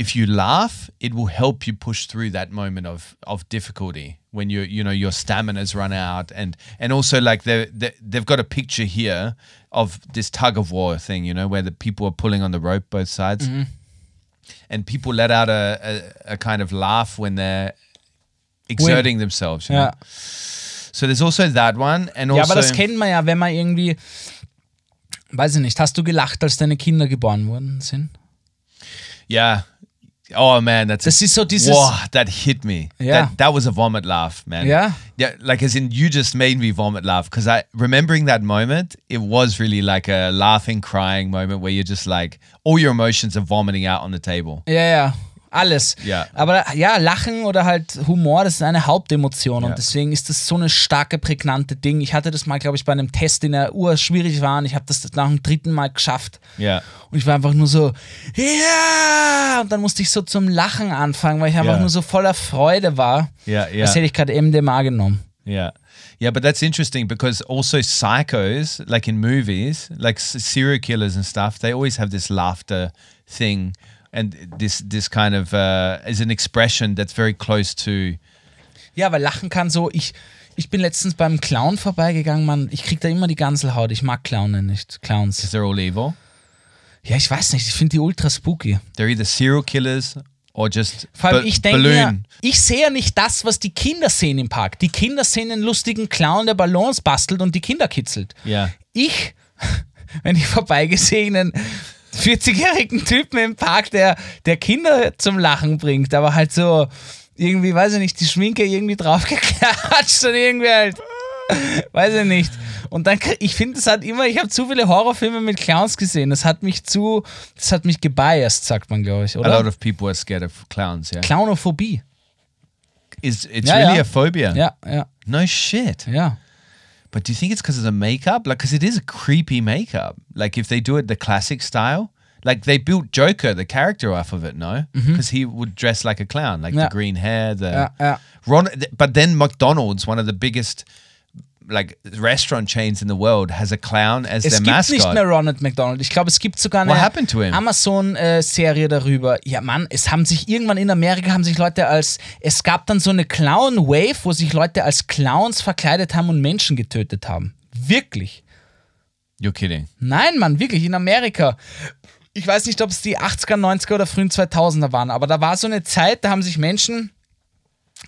if you laugh, it will help you push through that moment of of difficulty when you you know your stamina's run out and and also like they they they've got a picture here of this tug of war thing, you know, where the people are pulling on the rope both sides, mm-hmm. and people let out a, a a kind of laugh when they're exerting themselves. You know? Ja. So there's also that one, and ja, also aber das kennt man ja, wenn man irgendwie, weiß ich nicht, hast du gelacht, als deine Kinder geboren worden sind? yeah. Oh man, that's Das is so dieses, Wow, that hit me. Yeah. That, that was a vomit laugh, man. Yeah? Yeah, like as in you just made me vomit laugh because I remembering that moment, it was really like a laughing, crying moment where you're just like all your emotions are vomiting out on the table. Yeah, ja, alles. Ja. Aber ja, Lachen oder halt Humor, das ist eine Hauptemotion Ja. und deswegen ist das so eine starke, prägnante Ding. Ich hatte das mal, glaube ich, bei einem Test, in der Uhr schwierig war und ich habe das nach dem dritten Mal geschafft. Yeah. Und ich war einfach nur so, ja! Und dann musste ich so zum Lachen anfangen, weil ich einfach Ja. nur so voller Freude war. Yeah, yeah. Als hätte ich gerade MDMA genommen. Yeah. Yeah, but that's interesting because also psychos, like in movies, like serial killers and stuff, they always have this laughter thing and this this kind of uh, is an expression that's very close to Ja, weil Lachen kann so, ich, ich bin letztens beim Clown vorbeigegangen, Mann, ich krieg da immer die Ganselhaut. Ich mag Clownen nicht, Clowns. they're all evil. Ja, ich weiß nicht, ich finde die ultra spooky. They're either serial killers or just Vor allem, ich denke balloon. ich sehe ja nicht das, was die Kinder sehen im Park. Die Kinder sehen einen lustigen Clown, der Ballons bastelt und die Kinder kitzelt. Ja. Ich, wenn ich vorbeigesehen einen 40-jährigen Typen im Park, der, der Kinder zum Lachen bringt, aber halt so irgendwie, weiß ich nicht, die Schminke irgendwie draufgeklatscht und irgendwie halt, weiß ich nicht. Und dann, ich finde, das hat immer, ich habe zu viele Horrorfilme mit Clowns gesehen. Das hat mich zu, das hat mich gebiased, sagt man, glaube ich, A lot oder? of people are scared of clowns. Yeah, Clownophobie. it's it's Ja, really ja. a phobia. Ja, ja, No shit. ja. But do you think it's because of the makeup? Like, because it is a creepy makeup. Like, if they do it the classic style, like they built Joker, the character, off of it. No, because he would dress like a clown, like Mm-hmm. Yeah. the green hair, the Ja, ja. Ron. But then McDonald's, one of the biggest like restaurant chains in the world, has a clown as Es their gibt mascot. nicht mehr Ronald McDonald. Ich glaube, es gibt sogar eine? Amazon-Serie darüber. Ja, Mann, es haben sich irgendwann in Amerika haben sich Leute als es gab dann so eine Clown-Wave, wo sich Leute als Clowns verkleidet haben und Menschen getötet haben. Wirklich. You're kidding. Nein, Mann, wirklich, in Amerika. Ich weiß nicht, ob es die 80er, 90er oder frühen 2000er waren, aber da war so eine Zeit, da haben sich Menschen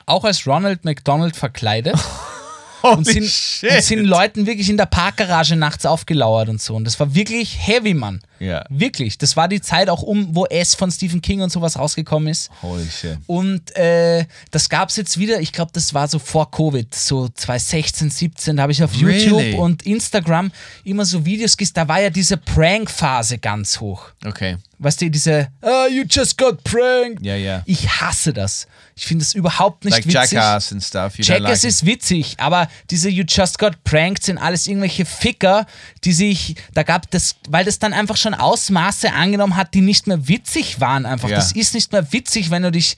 auch als Ronald McDonald verkleidet und sind, und sind Leuten wirklich in der Parkgarage nachts aufgelauert und so. Und das war wirklich heavy, Mann. Ja. Wirklich. Das war die Zeit auch um, wo S von Stephen King und sowas rausgekommen ist. Holy shit. Und äh, das gab es jetzt wieder, ich glaube, das war so vor Covid, so 2016, 17, da habe ich auf Really? YouTube und Instagram immer so Videos gesehen, da war ja diese Prank-Phase ganz hoch. Okay. Weißt du, diese, ah, you just got pranked. Yeah, yeah. Ich hasse das. Ich finde das überhaupt nicht Like witzig. Jackass and stuff. You Jackass like ist witzig, aber diese You Just Got Pranked sind alles irgendwelche Ficker, die sich, da gab das, weil das dann einfach schon Ausmaße angenommen hat, die nicht mehr witzig waren einfach. Ja. Das ist nicht mehr witzig, wenn du dich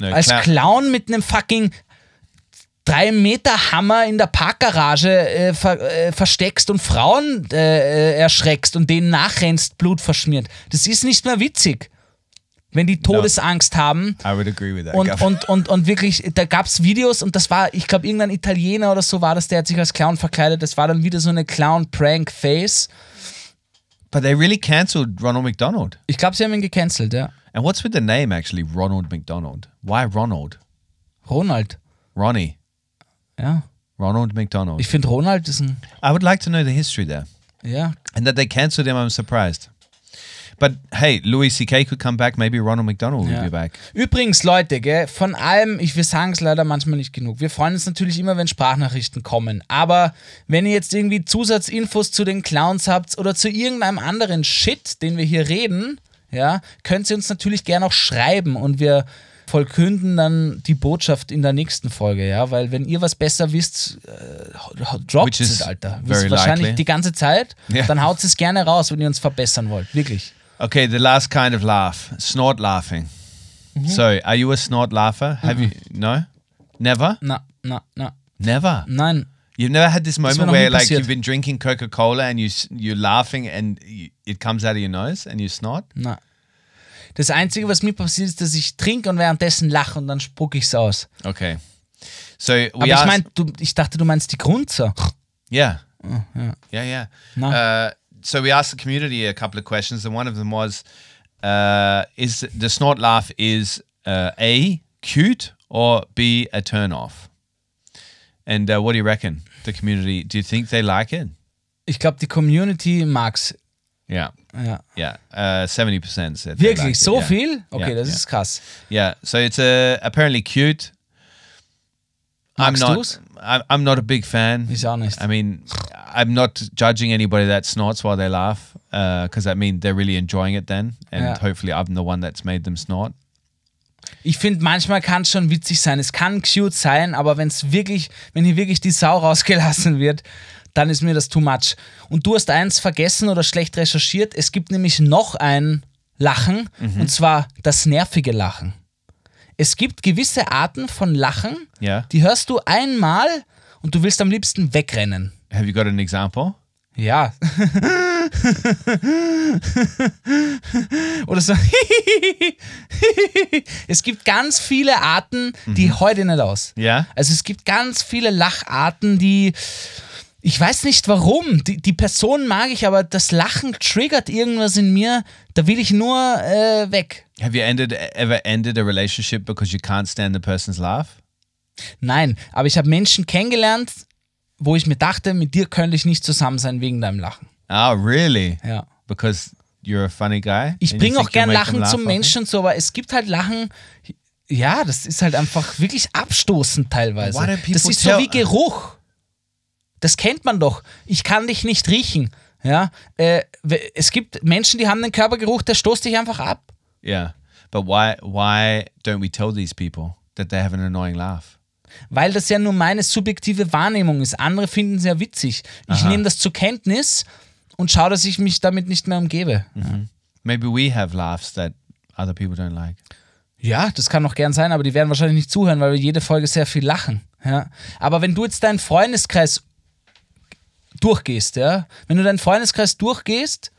No, als clown- mit einem fucking 3 Meter Hammer in der Parkgarage äh, ver, äh, versteckst und Frauen äh, äh, erschreckst und denen nachrennst, Blut verschmiert. Das ist nicht mehr witzig. Wenn die Todesangst haben, I would agree with that. und, und, und, und wirklich, da gab es Videos und das war, ich glaube, irgendein Italiener oder so war das, der hat sich als Clown verkleidet. Das war dann wieder so eine Clown-Prank-Face. But they really cancelled Ronald McDonald. Ich glaube, sie haben ihn gecancelt, ja. And what's with the name actually, Ronald McDonald? Why Ronald? Ronald. Ronnie. Ja. Ronald McDonald. Ich finde, Ronald ist ein, I would like to know the history there. ja. And that they cancelled him, I'm surprised. But hey, Louis C.K. could come back. Maybe Ronald McDonald will Ja. be back. Übrigens, Leute, gell, von allem, ich, wir sagen es leider manchmal nicht genug. Wir freuen uns natürlich immer, wenn Sprachnachrichten kommen. Aber wenn ihr jetzt irgendwie Zusatzinfos zu den Clowns habt oder zu irgendeinem anderen Shit, den wir hier reden, ja, könnt ihr uns natürlich gerne auch schreiben und wir vollkünden dann die Botschaft in der nächsten Folge, ja, weil wenn ihr was besser wisst, äh, droppt es, Alter. very Wahrscheinlich likely. die ganze Zeit, Ja. dann haut es gerne raus, wenn ihr uns verbessern wollt, wirklich. Okay, the last kind of laugh, snort laughing. So, are you a snort laugher? Have you? No, never, Na, na, na, never. nein. You've never had this moment where like passiert. you've been drinking Coca Cola and you you're laughing and you, it comes out of your nose and you snort. Na. Das Einzige, was mir passiert, ist, dass ich trinke und währenddessen lache und dann spucke ich es aus. Okay. So Aber ich meine, du, ich dachte, du meinst die Grunzer. Yeah. Yeah, yeah. No. Uh, so we asked the community a couple of questions, and one of them was, uh, "Is the snort laugh is uh, a cute or b a turn off?" And uh, what do you reckon? The community, do you think they like it? Ich glaube, die Community mag's. Yeah, Ja. yeah. Uh, Seventy percent said they Wirklich, liked it, so yeah. viel? Okay, Yeah, das yeah. ist krass. Yeah, so it's uh, apparently cute. I'm not. du's? I'm, not a big fan. Auch nicht. I mean, I'm not judging anybody that snorts while they laugh, because I mean they're really enjoying it then, and Yeah. hopefully I'm the one that's made them snort. Ich finde, manchmal kann es schon witzig sein. Es kann cute sein, aber wenn es wirklich, wenn hier wirklich die Sau rausgelassen wird, dann ist mir das too much. Und du hast eins vergessen oder schlecht recherchiert. Es gibt nämlich noch ein Lachen, und zwar das nervige Lachen. Es gibt gewisse Arten von Lachen, Ja. die hörst du einmal und du willst am liebsten wegrennen. Have you got an example? Ja. Oder so. es gibt ganz viele Arten, die heute nicht aus. Ja. Also es gibt ganz viele Lacharten, die. Ich weiß nicht warum. Die, die Person mag ich, aber das Lachen triggert irgendwas in mir. Da will ich nur äh, weg. Have you ended ever ended a relationship because you can't stand the person's laugh? Nein, aber ich habe Menschen kennengelernt, wo ich mir dachte, mit dir könnte ich nicht zusammen sein wegen deinem Lachen. Oh, really? Ja. Because you're a funny guy. Ich bringe auch gern Lachen zum? Menschen so, aber es gibt halt Lachen, ja, das ist halt einfach wirklich abstoßend teilweise. Das ist so wie Geruch. Das kennt man doch. Ich kann dich nicht riechen. Ja, äh, es gibt Menschen, die haben einen Körpergeruch, der stoßt dich einfach ab. Yeah, but why why don't we tell these people that they have an annoying laugh? Weil das ja nur meine subjektive Wahrnehmung ist. Andere finden es ja witzig. Ich nehme das zur Kenntnis und schaue, dass ich mich damit nicht mehr umgebe. Maybe we have laughs that other people don't like. Ja, das kann auch gern sein, aber die werden wahrscheinlich nicht zuhören, weil wir jede Folge sehr viel lachen. Ja. Aber wenn du jetzt deinen Freundeskreis durchgehst, ja, wenn du deinen Freundeskreis durchgehst,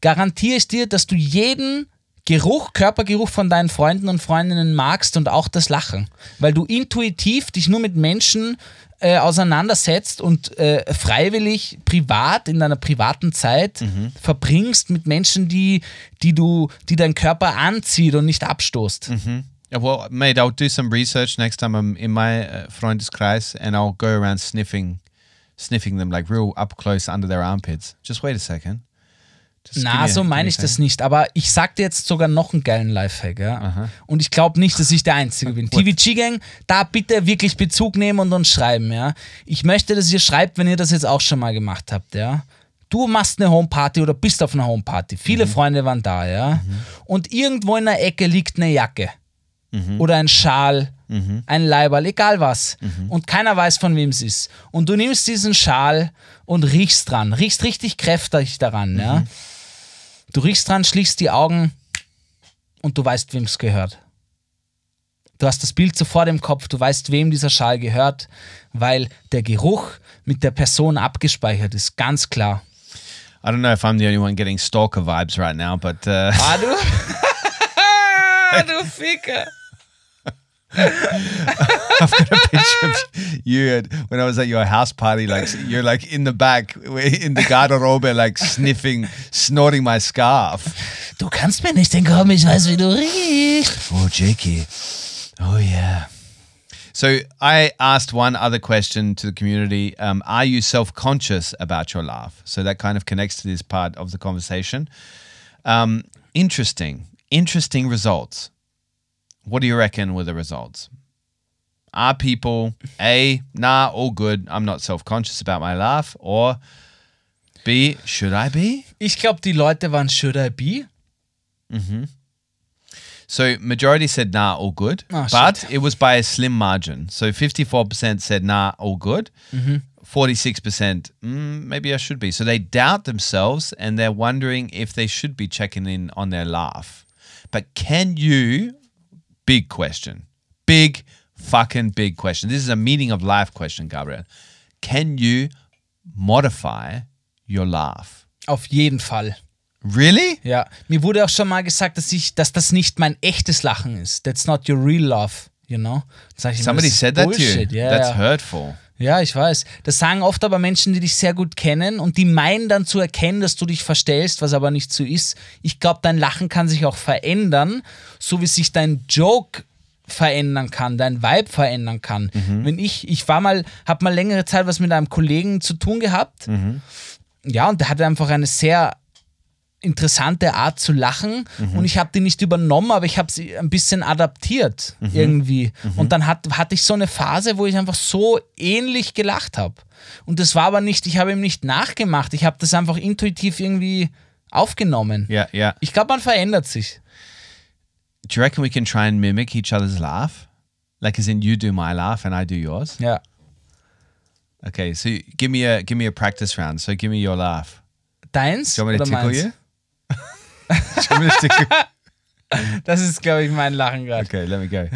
garantiere ich dir, dass du jeden Geruch, Körpergeruch von deinen Freunden und Freundinnen magst und auch das Lachen. Weil du intuitiv dich nur mit Menschen äh, auseinandersetzt und äh, freiwillig privat in deiner privaten Zeit Mhm. verbringst mit Menschen, die, die du, die dein Körper anzieht und nicht abstoßt. Mhm. Yeah, well, mate, I'll do some research next time I'm in my uh, Freundeskreis and I'll go around sniffing, sniffing them like real up close under their armpits. Just wait a second. Just Na, so meine ich das nicht. Aber ich sag dir jetzt sogar noch einen geilen Lifehack. Ja? Und ich glaube nicht, dass ich der Einzige bin. TVG-Gang, da bitte wirklich Bezug nehmen und uns schreiben. Ja? Ich möchte, dass ihr schreibt, wenn ihr das jetzt auch schon mal gemacht habt. Ja? Du machst eine Homeparty oder bist auf einer Homeparty. Viele Freunde waren da. ja. Und irgendwo in der Ecke liegt eine Jacke. Oder ein Schal, ein Leiberl, egal was. Und keiner weiß, von wem es ist. Und du nimmst diesen Schal und riechst dran. Riechst richtig kräftig daran. Ja? Du riechst dran, schließt die Augen und du weißt, wem es gehört. Du hast das Bild sofort im Kopf, du weißt, wem dieser Schal gehört, weil der Geruch mit der Person abgespeichert ist, ganz klar. I don't know if I'm the only one getting stalker vibes right now, but uh, Ah, du? du Ficker. Picture of you at, when I was at your house party, like you're like in the back, in the garderobe, like sniffing, snorting my scarf. Du kannst mir nicht entkommen, ich weiß, wie du riechst. Oh, Jakey. Oh, yeah. So I asked one other question to the community. Um, are you self-conscious about your laugh? So that kind of connects to this part of the conversation. Um, interesting, interesting results. What do you reckon were the results? Are people A, nah, all good, I'm not self-conscious about my laugh, or B, should I be? Ich glaube, die Leute waren should I be? So majority said nah, all good, Oh, but shit. it was by a slim margin. So fifty four percent said nah, all good. Mm-hmm. six percent, mm, maybe I should be. So they doubt themselves and they're wondering if they should be checking in on their laugh. But can you? Big question, big fucking big question. This is a meaning of life question, Gabriel. Can you modify your laugh? Auf jeden Fall. Really? Ja, mir wurde auch schon mal gesagt, dass ich, dass das nicht mein echtes Lachen ist. That's not your real laugh, you know? Somebody said that to you. Ja, That's ja. hurtful. Ja, ich weiß. Das sagen oft aber Menschen, die dich sehr gut kennen und die meinen dann zu erkennen, dass du dich verstellst, was aber nicht so ist. Ich glaube, dein Lachen kann sich auch verändern, so wie sich dein Joke verändern kann, dein Vibe verändern kann. Wenn ich, ich war mal, habe mal längere Zeit was mit einem Kollegen zu tun gehabt. Ja, und der hatte einfach eine sehr interessante Art zu lachen und ich habe die nicht übernommen, aber ich habe sie ein bisschen adaptiert irgendwie. Und dann hat, hatte ich so eine Phase, wo ich einfach so ähnlich gelacht habe. Und das war aber nicht, ich habe ihm nicht nachgemacht, ich habe das einfach intuitiv irgendwie aufgenommen. Yeah, yeah. Ich glaube, man verändert sich. Do you reckon we can try and mimic each other's laugh? Like as in you do my laugh and I do yours? Ja. Okay, so give me a give me a practice round. So give me your laugh. Deins Do you want me to tickle meins? you? Das ist, glaube ich, mein Lachen gerade. Okay, let me go.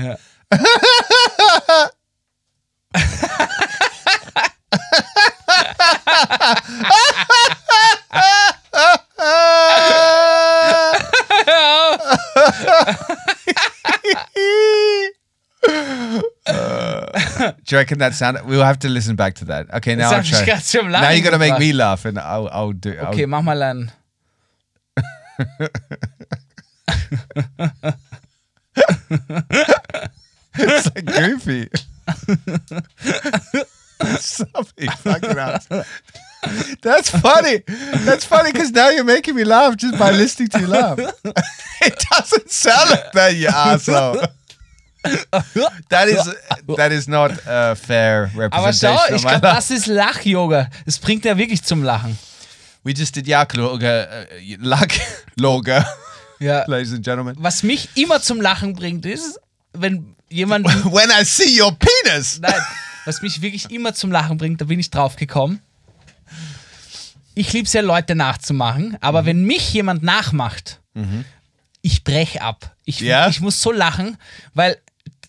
Uh, do you reckon that sound? We'll have to listen back to that. Okay, now I'll try. Now you're gonna make me laugh, and I'll I'll do. I'll, Okay, mach mal ein. It's like goofy. Something fucking ass. That's funny. That's funny because now you're making me laugh just by listening to you laugh. it doesn't sound like that, you asshole. That is that is not a fair Aber representation schau, of ich glaube, das ist Lach-Yoga. Das bringt ja wirklich zum Lachen. We just did loga, uh, luck loga, Ja. ladies and gentlemen. Was mich immer zum Lachen bringt, ist, wenn jemand. When I see your penis. Nein, was mich wirklich immer zum Lachen bringt, da bin ich drauf gekommen. Ich liebe es ja, Leute nachzumachen, aber Mhm. wenn mich jemand nachmacht, ich brech ab. Ich, Ja? ich muss so lachen, weil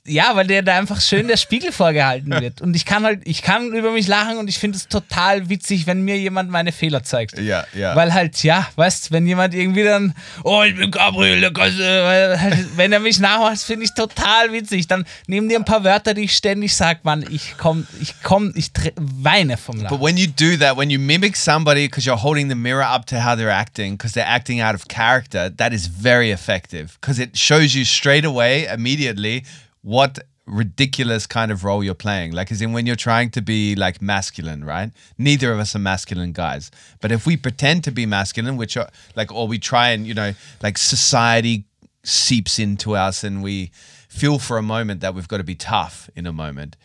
ja, weil der da einfach schön der Spiegel vorgehalten wird. Und ich kann halt, ich kann über mich lachen und ich finde es total witzig, wenn mir jemand meine Fehler zeigt. Ja, ja. Weil halt, ja, weißt wenn jemand irgendwie dann, oh, ich bin Gabriel, halt, wenn er mich nachmacht, finde ich total witzig. Dann nehmen dir ein paar Wörter, die ich ständig sage, Mann, ich komm, ich komm, ich weine vom Lachen. But when you do that, when you mimic somebody because you're holding the mirror up to how they're acting, because they're acting out of character, that is very effective because it shows you straight away, immediately, what ridiculous kind of role you're playing. Like, as in when you're trying to be like masculine, right? Neither of us are masculine guys. But if we pretend to be masculine, which are like, or we try and, you know, like society seeps into us and we feel for a moment that we've got to be tough in a moment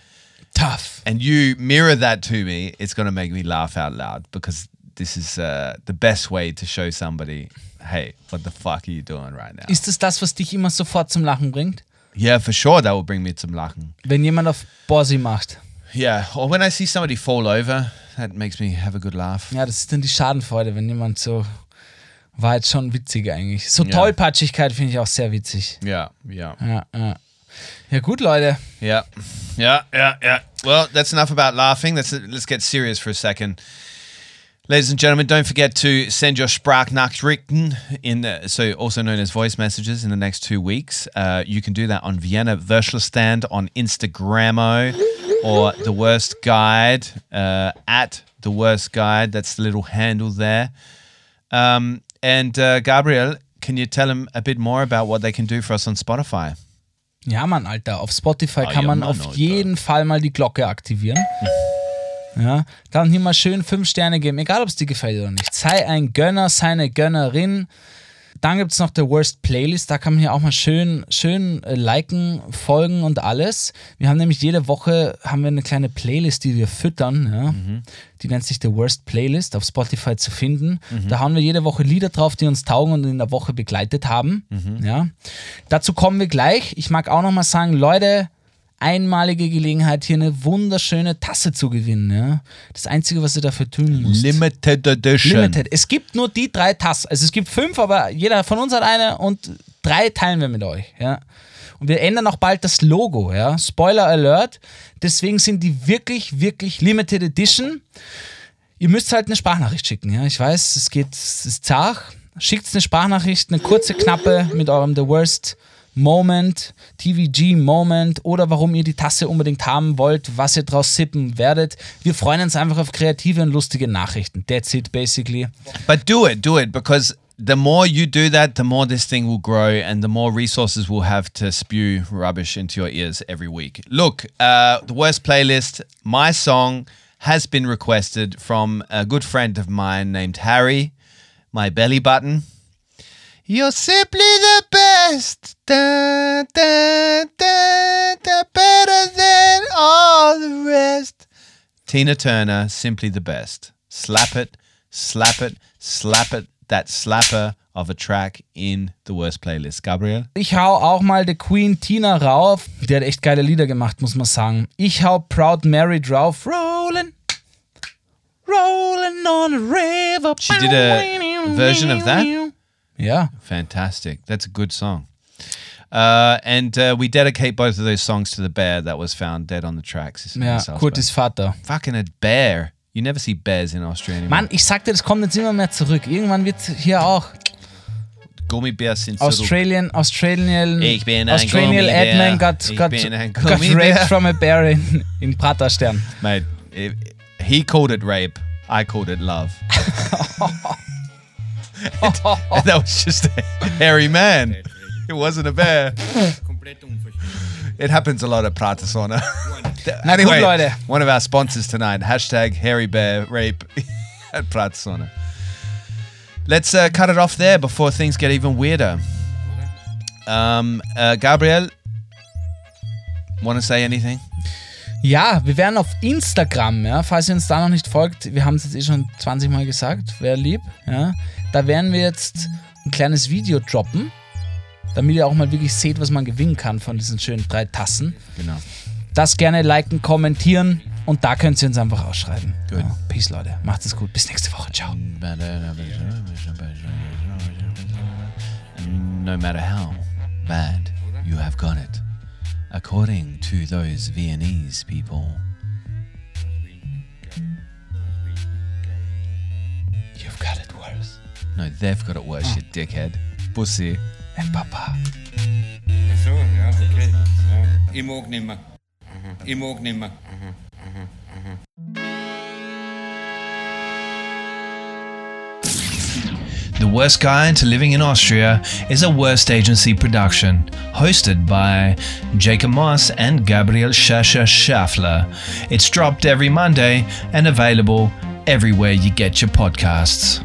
Tough. and you mirror that to me, it's going to make me laugh out loud because this is uh, the best way to show somebody, hey, what the fuck are you doing right now? Ist es das, was dich immer sofort zum Lachen bringt? Yeah, for sure, that will bring me zum Lachen. Wenn jemand auf Borsi macht. Yeah, or when I see somebody fall over, that makes me have a good laugh. Ja, das ist dann die Schadenfreude, wenn jemand so. War jetzt schon witzig eigentlich. So Ja. Tollpatschigkeit finde ich auch sehr witzig. Yeah, yeah, Ja, ja. Ja, gut, Leute. yeah, yeah, yeah, yeah. Well, that's enough about laughing. Let's let's get serious for a second. Ladies and gentlemen, don't forget to send your Sprachnachrichten in, uh, so also known as voice messages, in the next two weeks. Uh, you can do that on Vienna virtual Stand on Instagramo or the Worst Guide uh, at the Worst Guide. That's the little handle there. Um, and uh, Gabriel, can you tell them a bit more about what they can do for us on Spotify? Ja, Mann, Alter. Auf Spotify Ah, kann ja, man Mann, auf Alter. jeden Fall mal die Glocke aktivieren. Ja, dann hier mal schön fünf Sterne geben, egal ob es dir gefällt oder nicht. Sei ein Gönner, sei eine Gönnerin. Dann gibt es noch der Worst Playlist, da kann man hier auch mal schön, schön äh, liken, folgen und alles. Wir haben nämlich jede Woche haben wir eine kleine Playlist, die wir füttern. Ja? Die nennt sich The Worst Playlist auf Spotify zu finden. Da hauen wir jede Woche Lieder drauf, die uns taugen und in der Woche begleitet haben. Ja? Dazu kommen wir gleich. Ich mag auch noch mal sagen, Leute, einmalige Gelegenheit, hier eine wunderschöne Tasse zu gewinnen. Ja? Das Einzige, was ihr dafür tun müsst. Limited Edition. Limited. Es gibt nur die drei Tassen. Also es gibt fünf, aber jeder von uns hat eine und drei teilen wir mit euch. Ja. Und wir ändern auch bald das Logo. Ja. Spoiler Alert. Deswegen sind die wirklich, wirklich Limited Edition. Ihr müsst halt eine Sprachnachricht schicken. Ja. Ich weiß, es geht, es ist zart. Schickt eine Sprachnachricht, eine kurze, knappe mit eurem The Worst Moment, TVG Moment oder warum ihr die Tasse unbedingt haben wollt, was ihr draus sippen werdet. Wir freuen uns einfach auf kreative und lustige Nachrichten. That's it, basically. But do it, do it, because the more you do that, the more this thing will grow and the more resources we'll have to spew rubbish into your ears every week. Look, uh, the worst playlist, my song has been requested from a good friend of mine named Harry, my belly button. You're simply the best, da, da, da, da, better than all the rest. Tina Turner, simply the best. Slap it, slap it, slap it. That slapper of a track in the worst playlist. Gabriel? Ich hau auch mal The Queen Tina rauf. Der hat echt geile Lieder gemacht, muss man sagen. Ich hau Proud Mary drauf. Rollin', rollin' on a river. She did a version of that? Ja. Fantastic. That's a good song. Uh, and uh, we dedicate both of those songs to the bear that was found dead on the tracks. Ja, Salzburg. Kurtis Vater. Fucking a bear. You never see bears in anymore. Mann, ich sagte, das kommt jetzt immer mehr zurück. Irgendwann wird hier auch Gummibär sind so Australian, Australian, Ich bin ein Australian. Adman got, got, got raped from a bear in, in Praterstern. Mate, he called it rape. I called it love. and that was just a hairy man. It wasn't a bear. It happens a lot at Pratasona. Na anyway, one of our sponsors tonight, hashtag hairy bear rape at Pratasona. Let's uh, cut it off there before things get even weirder. Um, uh, Gabriel, want to say anything? Ja, wir werden auf Instagram, ja, falls ihr uns da noch nicht folgt, wir haben es jetzt eh schon 20 Mal gesagt, wäre lieb, ja. Da werden wir jetzt ein kleines Video droppen, damit ihr auch mal wirklich seht, was man gewinnen kann von diesen schönen drei Tassen. Genau. Das gerne liken, kommentieren und da könnt ihr uns einfach ausschreiben. Gut. Ja, Peace, Leute. Macht es gut. Bis nächste Woche. Ciao. No matter how bad you have got it, according to those Viennese people. No, they've got it worse, you dickhead. Pussy. And Papa. Ja, okay. Ja. I mag nimmer. I mag nimmer. The Worst Guide to Living in Austria is a Worst Agency production, hosted by Jacob Moss and Gabriel Schascher Schaffler. It's dropped every Monday and available everywhere you get your podcasts.